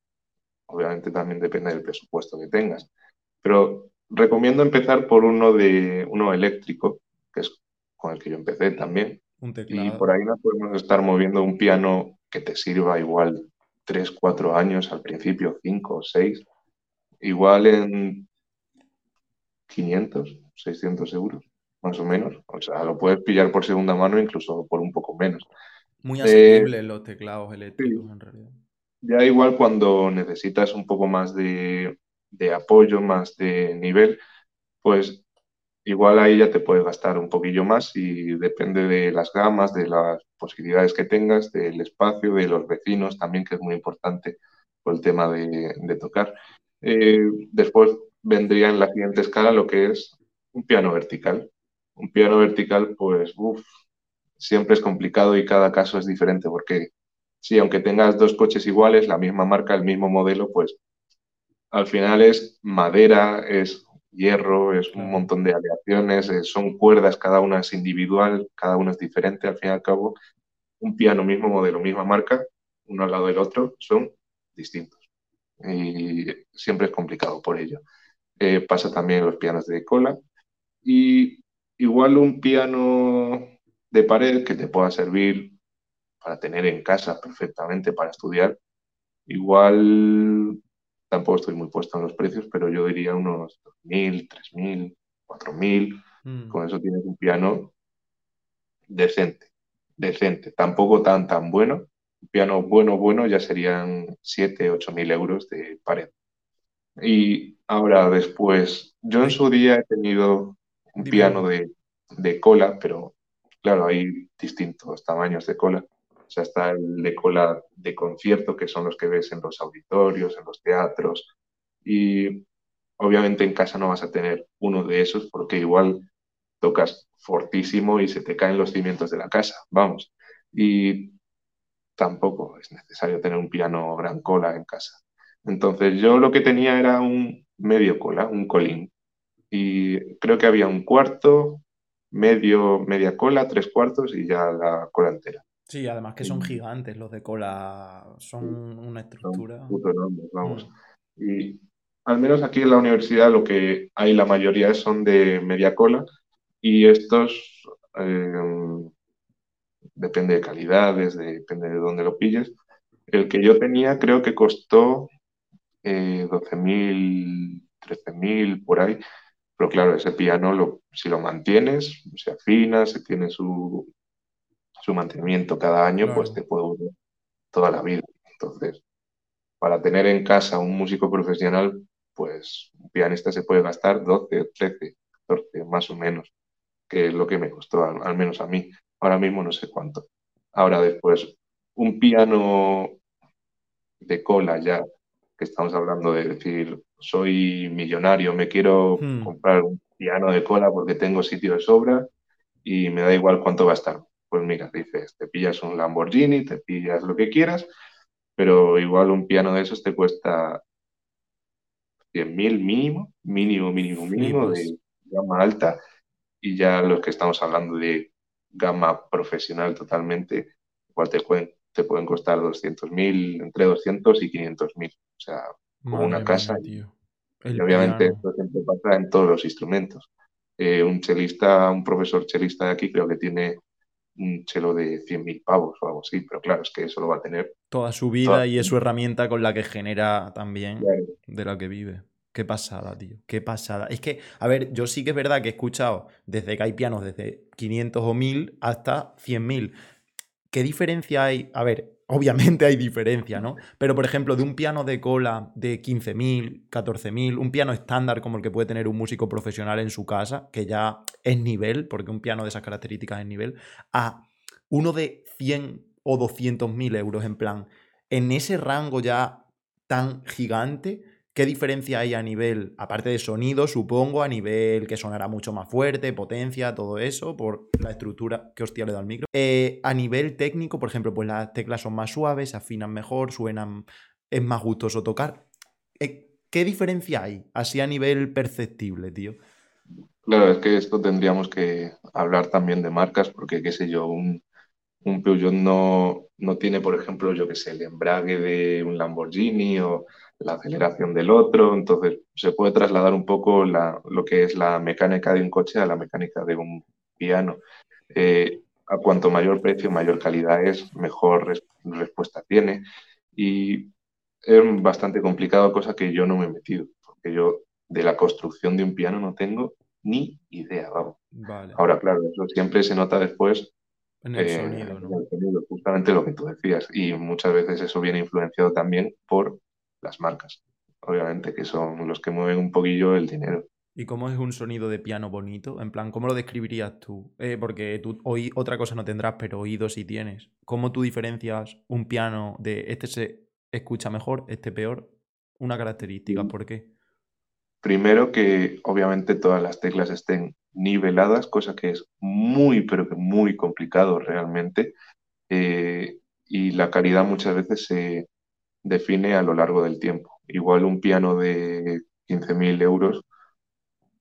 obviamente también depende del presupuesto que tengas, pero recomiendo empezar por uno de uno eléctrico, que es con el que yo empecé también. Y por ahí nos podemos estar moviendo un piano que te sirva igual 3, 4 años al principio, 5 o 6, igual en 500, 600 euros, más o menos. O sea, lo puedes pillar por segunda mano, incluso por un poco menos. Muy eh, asequibles los teclados eléctricos, en realidad. Ya igual cuando necesitas un poco más de, apoyo, más de nivel, pues igual ahí ya te puedes gastar un poquillo más y depende de las gamas, de las posibilidades que tengas, del espacio, de los vecinos también, que es muy importante por el tema de, tocar. Eh, después vendría en la siguiente escala lo que es un piano vertical. Un piano vertical, pues, uff, siempre es complicado y cada caso es diferente, porque sí, aunque tengas dos coches iguales, la misma marca, el mismo modelo, pues al final es madera, es hierro, es un montón de aleaciones, eh, son cuerdas, cada una es individual, cada una es diferente, al fin y al cabo, un piano, mismo modelo, misma marca, uno al lado del otro, son distintos. Y siempre es complicado por ello. Eh, pasa también los pianos de cola, y igual un piano de pared que te pueda servir para tener en casa perfectamente para estudiar, igual tampoco estoy muy puesto en los precios, pero yo diría unos 2.000, 3.000, 4.000. Mm. Con eso tienes un piano decente, decente, tampoco tan tan bueno. Un piano bueno, bueno ya serían 7, 8.000 euros de pared. Y ahora después, yo en su día he tenido un piano de, de, cola, pero claro, hay distintos tamaños de cola. Sea, está el de cola de concierto, que son los que ves en los auditorios, en los teatros. Y obviamente en casa no vas a tener uno de esos porque igual tocas fortísimo y se te caen los cimientos de la casa, vamos. Y tampoco es necesario tener un piano gran cola en casa. Entonces yo lo que tenía era un medio cola, un colín, y creo que había un cuarto, medio, media cola, tres cuartos y ya la cola entera. Sí, además que son gigantes los de cola, son una estructura. vamos. Mm. Y al menos aquí en la universidad lo que hay la mayoría son de media cola y estos em, depende de calidades, depende de dónde lo pilles. El que yo tenía creo que costó eh, 12.000, 13.000 por ahí pero claro, ese piano, si lo mantienes, se afina, se tiene su, su mantenimiento cada año, pues te puede durar toda la vida. Entonces, para tener en casa un músico profesional, pues un pianista se puede gastar 12, 13, 14, más o menos, que es lo que me costó, al, menos a mí. Ahora mismo no sé cuánto. Ahora después, un piano de cola ya, que estamos hablando de decir, soy millonario, me quiero hmm. comprar un piano de cola porque tengo sitio de sobra y me da igual cuánto gastar. Pues mira, dices, te pillas un Lamborghini, te pillas lo que quieras, pero igual un piano de esos te cuesta 100.000 mínimo, mínimo, mínimo, mínimo de gama alta y ya los que estamos hablando de gama profesional totalmente, igual te pueden, te pueden costar 200.000, entre 200 y 500.000. O sea, como una casa. y obviamente esto siempre pasa en todos los instrumentos. Eh, un chelista, un profesor chelista de aquí creo que tiene un chelo de 100.000 pavos o algo así, pero claro, es que eso lo va a tener toda su vida y es su herramienta con la que genera también de la que vive. Qué pasada, tío. Qué pasada. Es que, a ver, yo sí que es verdad que he escuchado desde que hay pianos desde 500 o 1000 hasta 100.000. ¿Qué diferencia hay? A ver, obviamente hay diferencia, ¿no? Pero, por ejemplo, de un piano de cola de 15.000, 14.000, un piano estándar como el que puede tener un músico profesional en su casa, que ya es nivel, porque un piano de esas características es nivel, a uno de 100 o 200.000 euros, en plan, en ese rango ya tan gigante, ¿qué diferencia hay a nivel, aparte de sonido, supongo, a nivel que sonará mucho más fuerte, potencia, todo eso, por la estructura que hostia le da al micro? Eh, a nivel técnico, por ejemplo, pues las teclas son más suaves, se afinan mejor, suenan, es más gustoso tocar. Eh, ¿Qué diferencia hay así a nivel perceptible, tío? Claro, es que esto tendríamos que hablar también de marcas, porque qué sé yo, un, un Peugeot no, no tiene, por ejemplo, yo que sé, el embrague de un Lamborghini o la aceleración del otro, entonces se puede trasladar un poco lo que es la mecánica de un coche a la mecánica de un piano. Eh, a cuanto mayor precio, mayor calidad es, mejor respuesta tiene. Y es bastante complicado, cosa que yo no me he metido, porque yo de la construcción de un piano no tengo ni idea, vamos. Ahora, claro, eso siempre se nota después en el, sonido, ¿no? en el sonido, justamente lo que tú decías. Y muchas veces eso viene influenciado también por las marcas, obviamente, que son los que mueven un poquillo el dinero. ¿Y cómo es un sonido de piano bonito? En plan, ¿cómo lo describirías tú? Eh, porque tú hoy otra cosa no tendrás, pero oído sí tienes. ¿Cómo tú diferencias un piano de este se escucha mejor, este peor? Una característica, mm. ¿por qué? Primero que obviamente todas las teclas estén niveladas, cosa que es muy, pero que muy complicado realmente. Eh, y la calidad muchas veces se define a lo largo del tiempo. Igual un piano de 15.000 euros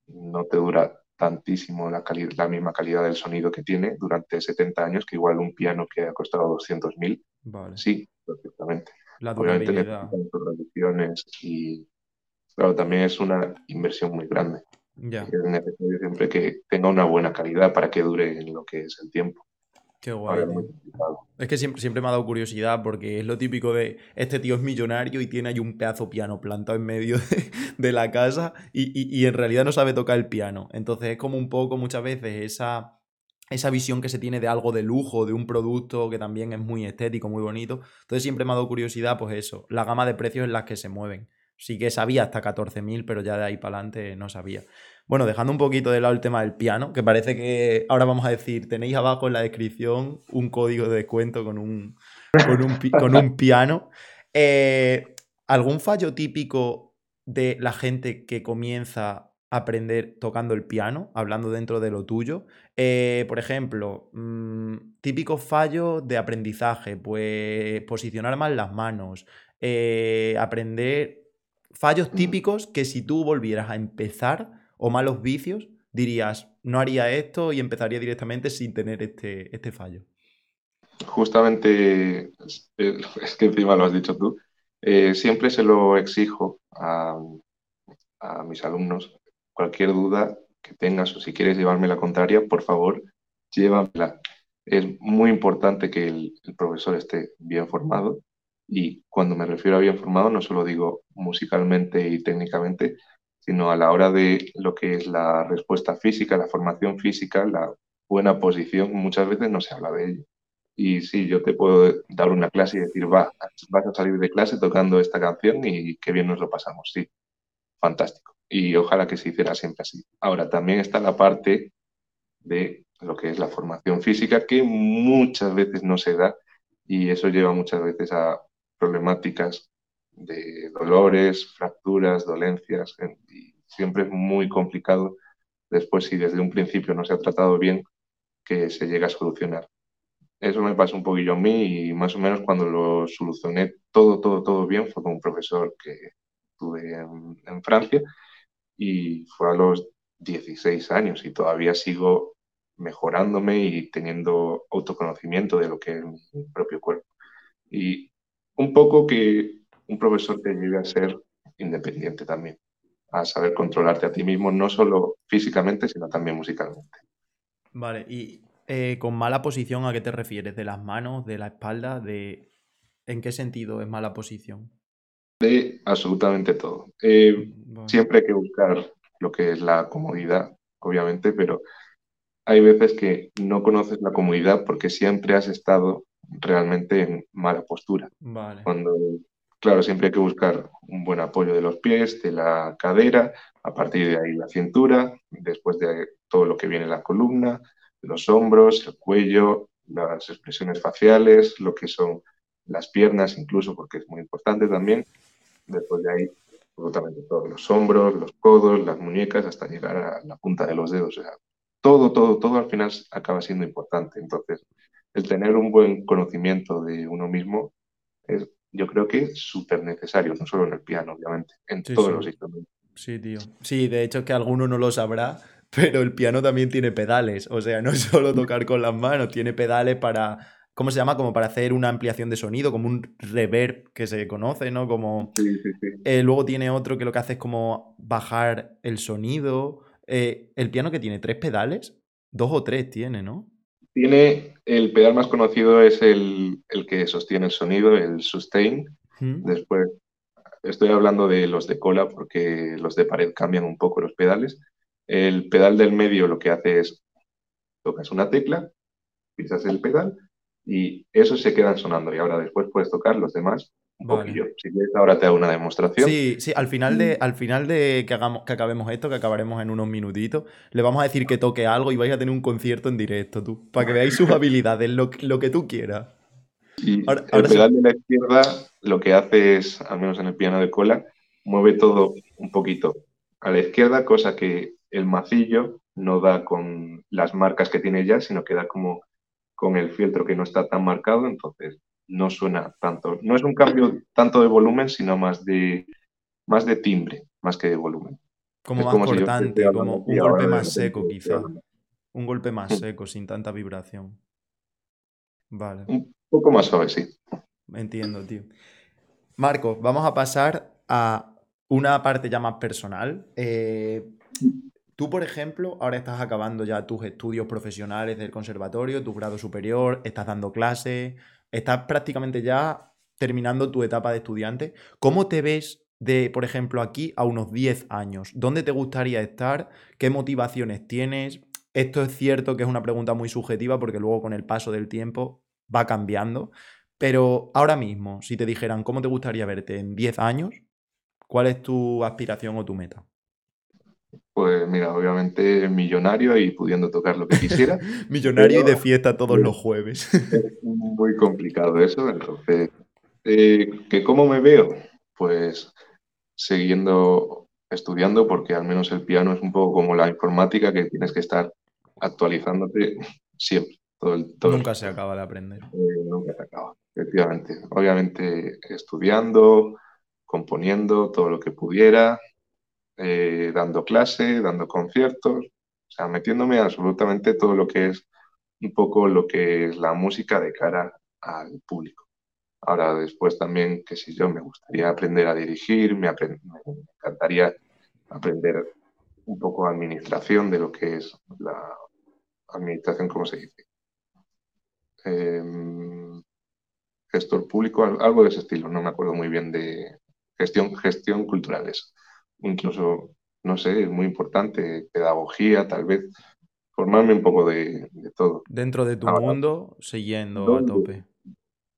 no te dura tantísimo la, la misma calidad del sonido que tiene durante 70 años que igual un piano que ha costado 200.000. Vale. Sí, perfectamente. La durabilidad. Obviamente y claro, también es una inversión muy grande. Es necesario siempre que tenga una buena calidad para que dure en lo que es el tiempo. Qué guay. Es que siempre, siempre me ha dado curiosidad porque es lo típico de este tío es millonario y tiene ahí un pedazo piano plantado en medio de, la casa y, en realidad no sabe tocar el piano. Entonces es como un poco muchas veces esa, esa visión que se tiene de algo de lujo, de un producto que también es muy estético, muy bonito. Entonces siempre me ha dado curiosidad, pues eso, la gama de precios en las que se mueven. Sí que sabía hasta 14.000, pero ya de ahí para adelante no sabía. Bueno, dejando un poquito de lado el tema del piano, que parece que ahora vamos a decir, tenéis abajo en la descripción un código de descuento con un, con un, piano. Eh, ¿Algún fallo típico de la gente que comienza a aprender tocando el piano, hablando dentro de lo tuyo? Eh, por ejemplo, mm, típico fallo de aprendizaje, pues posicionar mal las manos, eh, aprender fallos típicos que si tú volvieras a empezar o malos vicios, dirías, no haría esto y empezaría directamente sin tener este, este fallo. Justamente, es que encima lo has dicho tú, eh, siempre se lo exijo a, a mis alumnos, cualquier duda que tengas o si quieres llevarme la contraria, por favor, llévamela. Es muy importante que el, el profesor esté bien formado y cuando me refiero a bien formado, no solo digo musicalmente y técnicamente, sino a la hora de lo que es la respuesta física, la formación física, la buena posición, muchas veces no se habla de ello. Y sí, yo te puedo dar una clase y decir, va, vas a salir de clase tocando esta canción y qué bien nos lo pasamos, sí, fantástico. Y ojalá que se hiciera siempre así. Ahora, también está la parte de lo que es la formación física, que muchas veces no se da y eso lleva muchas veces a problemáticas de dolores, fracturas, dolencias, y siempre es muy complicado después si desde un principio no se ha tratado bien que se llegue a solucionar. Eso me pasó un poquillo a mí y más o menos cuando lo solucioné todo, todo, todo bien fue con un profesor que tuve en, en Francia y fue a los 16 años y todavía sigo mejorándome y teniendo autoconocimiento de lo que es mi propio cuerpo. Y un poco que un profesor te ayude a ser independiente también, a saber controlarte a ti mismo, no solo físicamente, sino también musicalmente. Vale, y eh, con mala posición, ¿a qué te refieres? ¿De las manos, de la espalda? De... ¿En qué sentido es mala posición? De absolutamente todo. Eh, siempre hay que buscar lo que es la comodidad, obviamente, pero hay veces que no conoces la comodidad porque siempre has estado realmente en mala postura. Vale. Cuando, claro, siempre hay que buscar un buen apoyo de los pies, de la cadera, a partir de ahí la cintura, después de todo lo que viene la columna, los hombros, el cuello, las expresiones faciales, lo que son las piernas incluso, porque es muy importante también. Después de ahí, absolutamente todos los hombros, los codos, las muñecas, hasta llegar a la punta de los dedos. O sea, todo, todo, todo al final acaba siendo importante. Entonces, el tener un buen conocimiento de uno mismo es, yo creo que es súper necesario, no solo en el piano, obviamente, en todos los instrumentos. Sí, tío. Sí, de hecho es que alguno no lo sabrá, pero el piano también tiene pedales. O sea, no es solo tocar con las manos, tiene pedales para. ¿Cómo se llama? Como para hacer una ampliación de sonido, como un reverb que se conoce, ¿no? Como. Sí, sí, sí. Eh, luego tiene otro que lo que hace es como bajar el sonido. Eh, el piano que tiene tres pedales, dos o tres tiene, ¿no? Tiene el pedal más conocido es el, el que sostiene el sonido, el sustain. Después estoy hablando de los de cola porque los de pared cambian un poco los pedales. El pedal del medio lo que hace es tocas una tecla, pisas el pedal y esos se quedan sonando y ahora después puedes tocar los demás un poquillo. Si quieres ahora te hago una demostración. Sí, sí, al final de, al final de que, hagamos, que acabemos esto, que acabaremos en unos minutitos, le vamos a decir que toque algo y vais a tener un concierto en directo, tú, para que veáis sus habilidades, lo, que tú quieras. el pedal de la izquierda lo que hace es, al menos en el piano de cola, mueve todo un poquito a la izquierda, cosa que el macillo no da con las marcas que tiene ya, sino que da como con el fieltro que no está tan marcado, entonces no suena tanto. No es un cambio tanto de volumen, sino más de, más de timbre, más que de volumen. Como más cortante, como un golpe más seco, quizá. Un golpe más seco, sin tanta vibración. Vale. Un poco más suave, sí. Entiendo, tío. Marco, vamos a pasar a una parte ya más personal. Eh, tú, por ejemplo, ahora estás acabando ya tus estudios profesionales del conservatorio, tu grado superior, estás dando clases, estás prácticamente ya terminando tu etapa de estudiante. ¿Cómo te ves de, por ejemplo, aquí a unos 10 años? ¿Dónde te gustaría estar? ¿Qué motivaciones tienes? Esto es cierto que es una pregunta muy subjetiva porque luego con el paso del tiempo va cambiando. Pero ahora mismo, si te dijeran cómo te gustaría verte en 10 años, ¿cuál es tu aspiración o tu meta? Pues mira, obviamente millonario y pudiendo tocar lo que quisiera. millonario y de fiesta todos los jueves. es muy complicado eso, entonces, eh, ¿que ¿cómo me veo? Pues siguiendo estudiando, porque al menos el piano es un poco como la informática, que tienes que estar actualizándote siempre. Todo el, nunca se acaba de aprender. Eh, nunca se acaba, efectivamente. Obviamente estudiando, componiendo todo lo que pudiera, eh, dando clase, dando conciertos, o sea, metiéndome absolutamente todo lo que es un poco lo que es la música de cara al público. Ahora después también, qué sé yo, me gustaría aprender a dirigir, me, encantaría aprender un poco administración de lo que es la administración, ¿cómo se dice? Em, gestor público, algo de ese estilo, no me acuerdo muy bien de gestión, gestión cultural, incluso, no sé, es muy importante, pedagogía, tal vez, formarme un poco de, todo. Dentro de tu mundo, siguiendo a tope.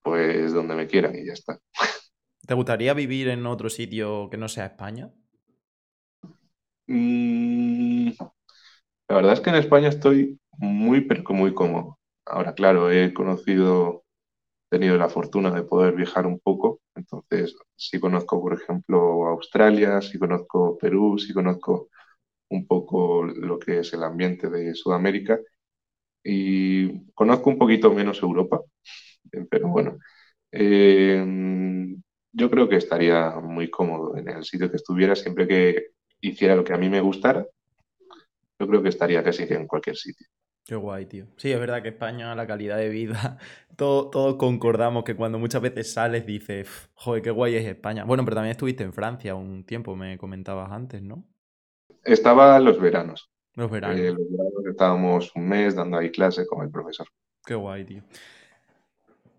Pues donde me quieran y ya está. ¿Te gustaría vivir en otro sitio que no sea España? Mm, la verdad es que en España estoy muy, pero muy cómodo. Ahora, claro, he conocido tenido la fortuna de poder viajar un poco, entonces sí conozco, por ejemplo, Australia, sí conozco Perú, sí conozco un poco lo que es el ambiente de Sudamérica y conozco un poquito menos Europa, pero bueno, eh, yo creo que estaría muy cómodo en el sitio que estuviera siempre que hiciera lo que a mí me gustara. Yo creo que estaría casi en cualquier sitio. Qué guay, tío. Sí, es verdad que España, la calidad de vida, todos concordamos que cuando muchas veces sales dices, joder, qué guay es España. Bueno, pero también estuviste en Francia un tiempo, me comentabas antes, ¿no? Estaba los veranos. Los veranos. Eh, los veranos estábamos un mes dando ahí clases con el profesor. Qué guay, tío.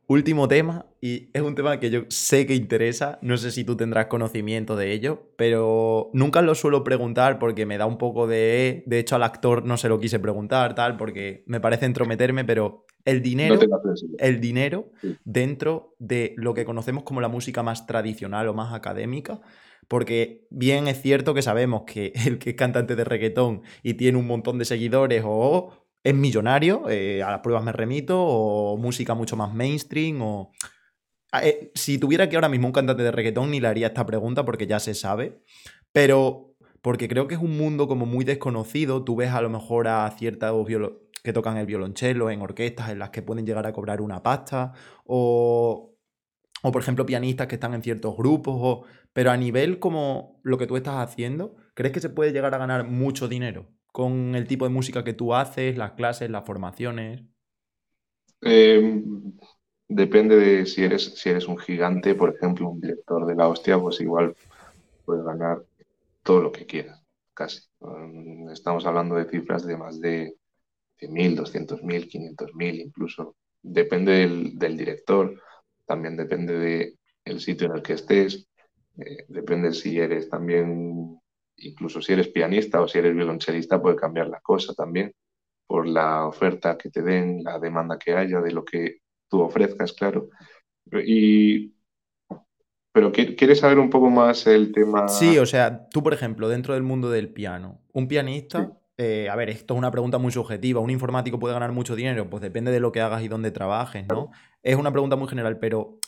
Último tema, y es un tema que yo sé que interesa, no sé si tú tendrás conocimiento de ello, pero nunca lo suelo preguntar porque me da un poco de... De hecho, al actor no se lo quise preguntar, tal, porque me parece entrometerme, pero el dinero, No el dinero Sí. dentro de lo que conocemos como la música más tradicional o más académica, porque bien es cierto que sabemos que el que es cantante de reggaetón y tiene un montón de seguidores o es millonario, eh, a las pruebas me remito, o música mucho más mainstream, o... Eh, si tuviera aquí ahora mismo un cantante de reggaetón ni le haría esta pregunta porque ya se sabe, pero porque creo que es un mundo como muy desconocido, tú ves a lo mejor a ciertos violo- que tocan el violonchelo en orquestas en las que pueden llegar a cobrar una pasta, o, o por ejemplo pianistas que están en ciertos grupos, o- pero a nivel como lo que tú estás haciendo, ¿crees que se puede llegar a ganar mucho dinero con el tipo de música que tú haces, las clases, las formaciones? Eh, depende de si eres, si eres un gigante, por ejemplo, un director de la hostia, pues igual puedes ganar todo lo que quieras, casi. Um, estamos hablando de cifras de más de 100.000, 200.000, 500.000 incluso. Depende del, del director, también depende del sitio en el que estés, eh, depende si eres también, incluso si eres pianista o si eres violonchelista, puede cambiar la cosa también por la oferta que te den, la demanda que haya de lo que tú ofrezcas, claro. Y, pero ¿qui- ¿quieres saber un poco más el tema? Sí, o sea, tú, por ejemplo, dentro del mundo del piano, un pianista, Sí. eh, a ver, esto es una pregunta muy subjetiva, ¿un informático puede ganar mucho dinero? Pues depende de lo que hagas y dónde trabajes, ¿no? Es una pregunta muy general, pero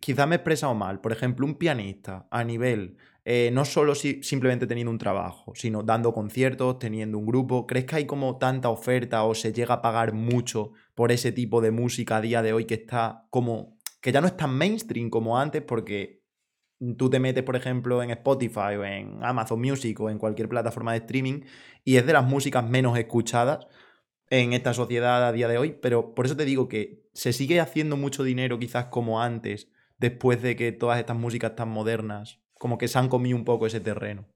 quizás me he expresado mal. Por ejemplo, un pianista a nivel, eh, no solo si- simplemente teniendo un trabajo, sino dando conciertos, teniendo un grupo, ¿crees que hay como tanta oferta o se llega a pagar mucho por ese tipo de música a día de hoy que está como, que ya no es tan mainstream como antes porque tú te metes, por ejemplo, en Spotify o en Amazon Music o en cualquier plataforma de streaming y es de las músicas menos escuchadas en esta sociedad a día de hoy, pero por eso te digo que se sigue haciendo mucho dinero quizás como antes, después de que todas estas músicas tan modernas, como que se han comido un poco ese terreno.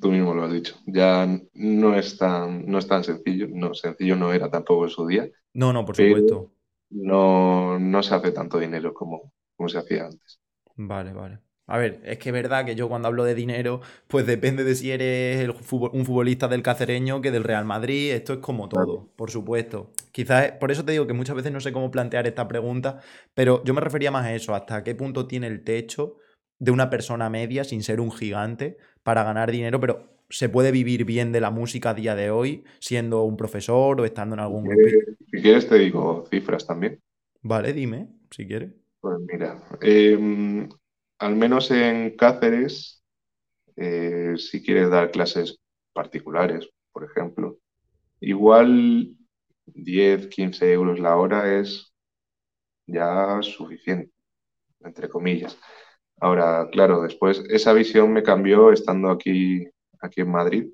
Tú mismo lo has dicho, ya no es tan, no es tan sencillo, no, sencillo no era tampoco en su día, No, no, por supuesto. no, no se hace tanto dinero como, como se hacía antes. Vale, vale. A ver, es que es verdad que yo cuando hablo de dinero, pues depende de si eres el futbol- un futbolista del Cacereño que del Real Madrid, esto es como todo, por supuesto. Quizás, por eso te digo que muchas veces no sé cómo plantear esta pregunta, pero yo me refería más a eso, hasta qué punto tiene el techo de una persona media sin ser un gigante para ganar dinero, pero se puede vivir bien de la música a día de hoy siendo un profesor o estando en algún grupo. Eh, si quieres te digo cifras también. Vale, dime, si quieres. Pues mira, eh, al menos en Cáceres, eh, si quieres dar clases particulares, por ejemplo, igual 10, 15 euros la hora es ya suficiente, entre comillas. Ahora, claro, después esa visión me cambió estando aquí, aquí en Madrid,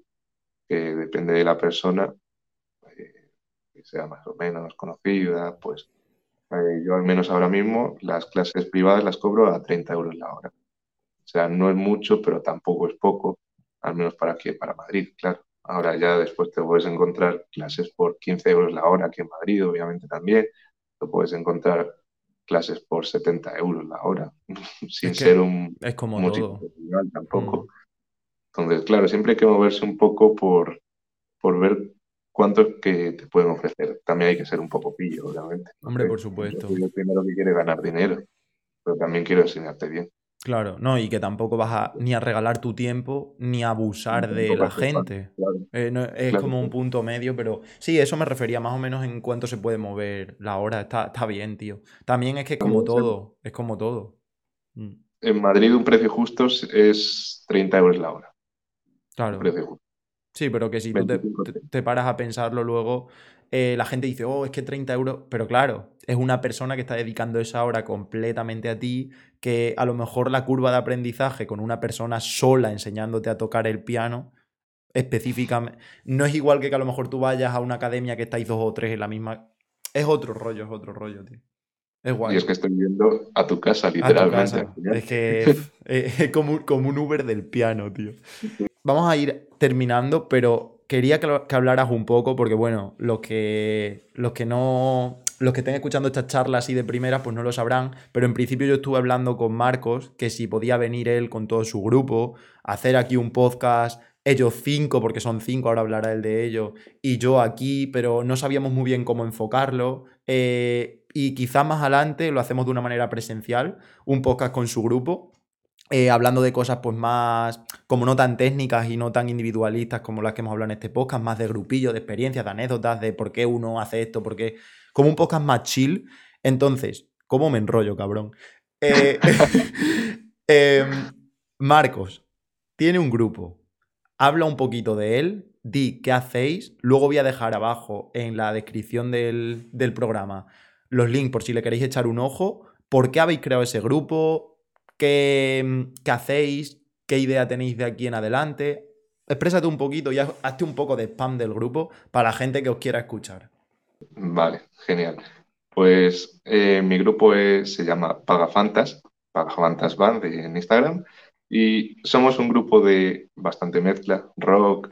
que depende de la persona, eh, que sea más o menos conocida, pues eh, yo al menos ahora mismo las clases privadas las cobro a 30 euros la hora. O sea, no es mucho, pero tampoco es poco, al menos para aquí, para Madrid, claro. Ahora ya después te puedes encontrar clases por 15 euros la hora aquí en Madrid, obviamente también. Te puedes encontrar clases por 70 euros la hora, sin Es que ser un es como todo. profesional Mm. tampoco. Entonces, claro, siempre hay que moverse un poco por, por ver cuánto es que te pueden ofrecer. También hay que ser un poco pillo, obviamente. Hombre, por yo supuesto. soy el primero que quiere ganar dinero, pero también quiero enseñarte bien. Claro, no, y que tampoco vas a ni a regalar tu tiempo ni a abusar de la gente. claro, Eh, no- es claro. como un punto medio, pero sí, eso me refería más o menos en cuánto se puede mover la hora. Está, está bien, tío. También es que es como todo, es como todo. Mm, En Madrid un precio justo es- es 30 euros la hora. Un Claro. precio justo. Sí, pero que si tú te, 25 te- te paras a pensarlo luego, eh, la gente dice, oh, es que 30 euros, pero claro, es una persona que está dedicando esa hora completamente a ti, que a lo mejor la curva de aprendizaje con una persona sola enseñándote a tocar el piano, específicamente, no es igual que que a lo mejor tú vayas a una academia que estáis dos o tres en la misma... Es otro rollo, es otro rollo, tío. Es Y guay. es que estoy yendo a tu casa, A tu literalmente. casa. Es que es como, como un Uber del piano, tío. Vamos a ir terminando, pero quería que, hablaras un poco, porque bueno, los que, los que no. Los que estén escuchando esta charla así de primera, pues no lo sabrán. Pero en principio yo estuve hablando con Marcos que si podía venir él con todo su grupo, hacer aquí un podcast, ellos cinco, porque son cinco, ahora hablará él de ellos, y yo aquí, pero no sabíamos muy bien cómo enfocarlo. Eh, y quizás más adelante lo hacemos de una manera presencial, un podcast con su grupo. Eh, hablando de cosas pues más como no tan técnicas y no tan individualistas como las que hemos hablado en este podcast, más de grupillo, de experiencias, de anécdotas, de por qué uno hace esto, por qué... Como un podcast más chill. Entonces, ¿cómo me enrollo, cabrón? Eh, em, Marcos tiene un grupo. Habla un poquito de él, di qué hacéis. Luego voy a dejar abajo en la descripción del, del programa los links por si le queréis echar un ojo. ¿Por qué habéis creado ese grupo? ¿Qué, hacéis? ¿Qué idea tenéis de aquí en adelante? Exprésate un poquito y hazte un poco de spam del grupo para la gente que os quiera escuchar. Vale, genial. Pues eh, mi grupo se llama Pagafantas, Pagafantas Band en Instagram, y somos un grupo de bastante mezcla, rock,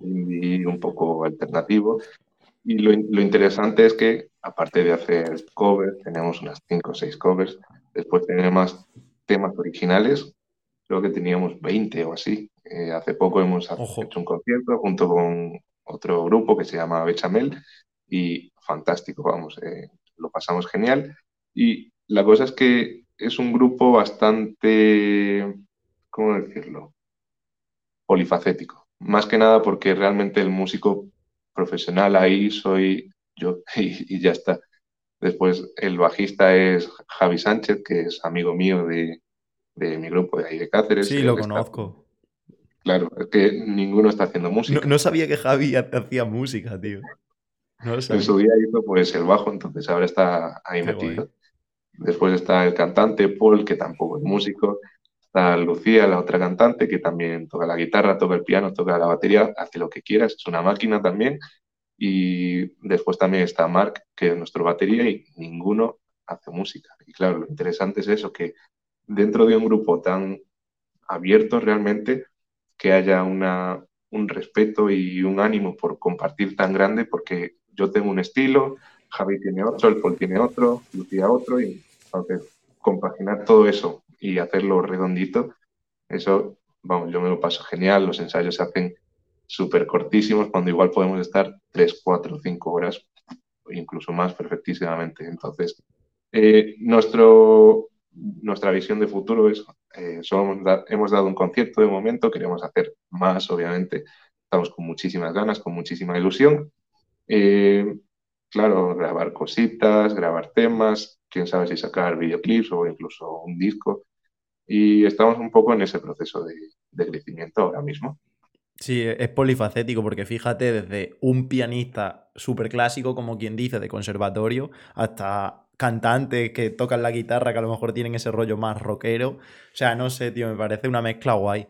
indie, un poco alternativo. Y lo, lo interesante es que, aparte de hacer covers, tenemos unas 5 o 6 covers, después tenemos temas originales, creo que teníamos 20 o así. Eh, hace poco hemos hecho un concierto junto con otro grupo que se llama Bechamel y fantástico, vamos, eh, lo pasamos genial. Y la cosa es que es un grupo bastante, ¿cómo decirlo? Polifacético. Más que nada porque realmente el músico profesional ahí soy yo y ya está. Después el bajista es Javi Sánchez, que es amigo mío de, mi grupo de ahí de Cáceres. Sí, lo conozco. Claro, es que ninguno está haciendo música. No, sabía que Javi hacía música, tío. en su día hizo pues el bajo, entonces ahora está ahí metido. Después está el cantante Paul, que tampoco es músico. Está Lucía, la otra cantante, que también toca la guitarra, toca el piano, toca la batería, hace lo que quieras, es una máquina también. Y después también está Mark, que es nuestro batería, y ninguno hace música. Y claro, lo interesante es eso, que dentro de un grupo tan abierto realmente, que haya una, un respeto y un ánimo por compartir tan grande, porque yo tengo un estilo, Javi tiene otro, el Paul tiene otro, Lucía otro, y entonces compaginar todo eso y hacerlo redondito, eso, vamos, yo me lo paso genial, los ensayos se hacen súper cortísimos, cuando igual podemos estar 3, 4, 5 horas incluso más perfectísimamente. Entonces, eh, nuestro, nuestra visión de futuro es, eh, hemos dado un concierto de momento, queremos hacer más, obviamente, estamos con muchísimas ganas, con muchísima ilusión. Eh, claro, grabar cositas, grabar temas, quién sabe si sacar videoclips o incluso un disco. Y estamos un poco en ese proceso de crecimiento ahora mismo. Sí, e-, es polifacético porque fíjate, desde un pianista súper clásico, como quien dice, de conservatorio, hasta cantantes que tocan la guitarra, que a lo mejor tienen ese rollo más rockero. O sea, no sé, tío, me parece una mezcla guay.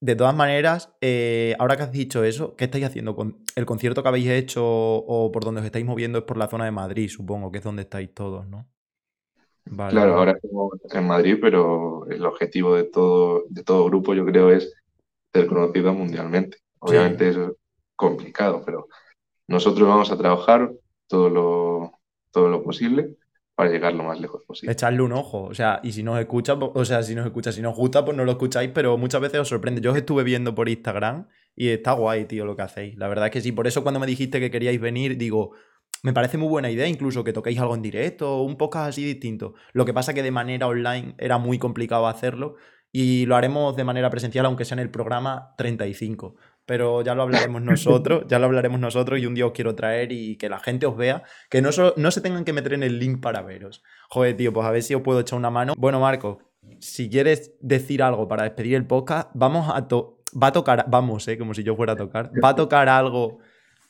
De todas maneras, eh, ahora que has dicho eso, ¿qué estáis haciendo? con ¿El concierto que habéis hecho o por donde os estáis moviendo es por la zona de Madrid, supongo, que es donde estáis todos, ¿no? Claro, ahora estamos en Madrid, pero el objetivo de todo, de todo grupo, yo creo, es ser conocido mundialmente. Obviamente eso es complicado, pero nosotros vamos a trabajar todo lo, todo lo posible para llegar lo más lejos posible. Echarle un ojo, o sea, y si nos escucha, o sea, si nos escucha, si nos gusta, pues no lo escucháis, pero muchas veces os sorprende. Yo os estuve viendo por Instagram y está guay, tío, lo que hacéis. La verdad es que sí, por eso cuando me dijiste que queríais venir, digo, me parece muy buena idea incluso que toquéis algo en directo, un podcast así distinto. Lo que pasa que de manera online era muy complicado hacerlo y lo haremos de manera presencial, aunque sea en el programa 35. Pero ya lo hablaremos nosotros, ya lo hablaremos nosotros y un día os quiero traer y que la gente os vea, que no, no se tengan que meter en el link para veros. Joder, tío, pues a ver si os puedo echar una mano. Bueno, Marco, si quieres decir algo para despedir el podcast, vamos a va a tocar, vamos, eh, como si yo fuera a tocar, va a tocar algo,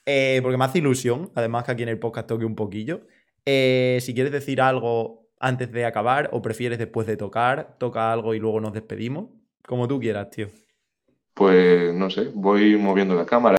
eh, porque me hace ilusión, además que aquí en el podcast toque un poquillo. Eh, si quieres decir algo antes de acabar o prefieres después de tocar, toca algo y luego nos despedimos? Como tú quieras, tío. Pues no sé, voy moviendo la cámara.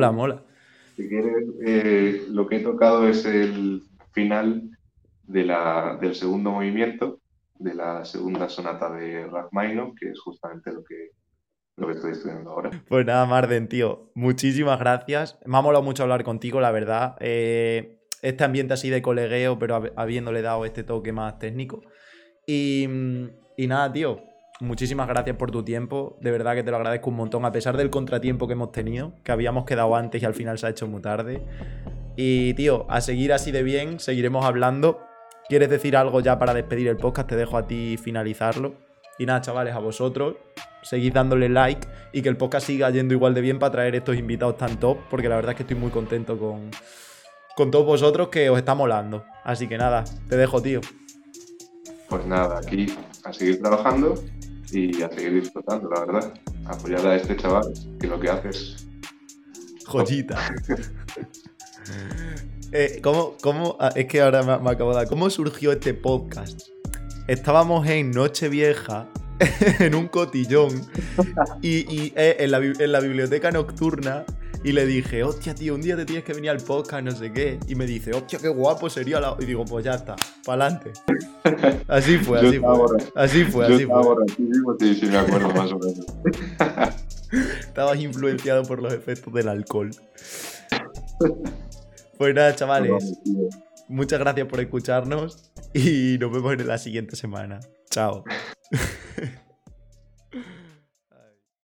Mola, mola. Si quieres, eh, lo que he tocado es el final de la, del segundo movimiento, de la segunda sonata de Rachmaninoff, que es justamente lo que, lo que estoy estudiando ahora. Pues nada, Marden, tío, muchísimas gracias. Me ha molado mucho hablar contigo, la verdad. Eh, este ambiente así de colegueo, pero hab- habiéndole dado este toque más técnico. Y, y nada, tío, muchísimas gracias por tu tiempo. De verdad que te lo agradezco un montón, a pesar del contratiempo que hemos tenido, que habíamos quedado antes y al final se ha hecho muy tarde. Y, tío, a seguir así de bien, seguiremos hablando. ¿Quieres decir algo ya para despedir el podcast? Te dejo a ti finalizarlo. Y nada, chavales, a vosotros, seguid dándole like y que el podcast siga yendo igual de bien para traer estos invitados tan top, porque la verdad es que estoy muy contento con, con todos vosotros que os está molando. Así que nada, te dejo, tío. Pues nada, aquí a seguir trabajando y a seguir disfrutando, la verdad. Apoyar a este chaval, que lo que hace es Joyita. Eh, ¿cómo, cómo- ah, es que ahora me, me acabo de dar. ¿Cómo surgió este podcast? Estábamos en Nochevieja, en un cotillón, y, y, eh, en, la, en la biblioteca nocturna, y le dije, hostia, tío, un día te tienes que venir al podcast, no sé qué. Y me dice, hostia, qué guapo sería la. Y digo, pues ya está, pa'lante. Así fue, así fue. Así fue, así fue. sí, sí, me acuerdo más o menos. Estabas influenciado por los efectos del alcohol. Pues nada, chavales. Muchas gracias por escucharnos y nos vemos en la siguiente semana. Chao.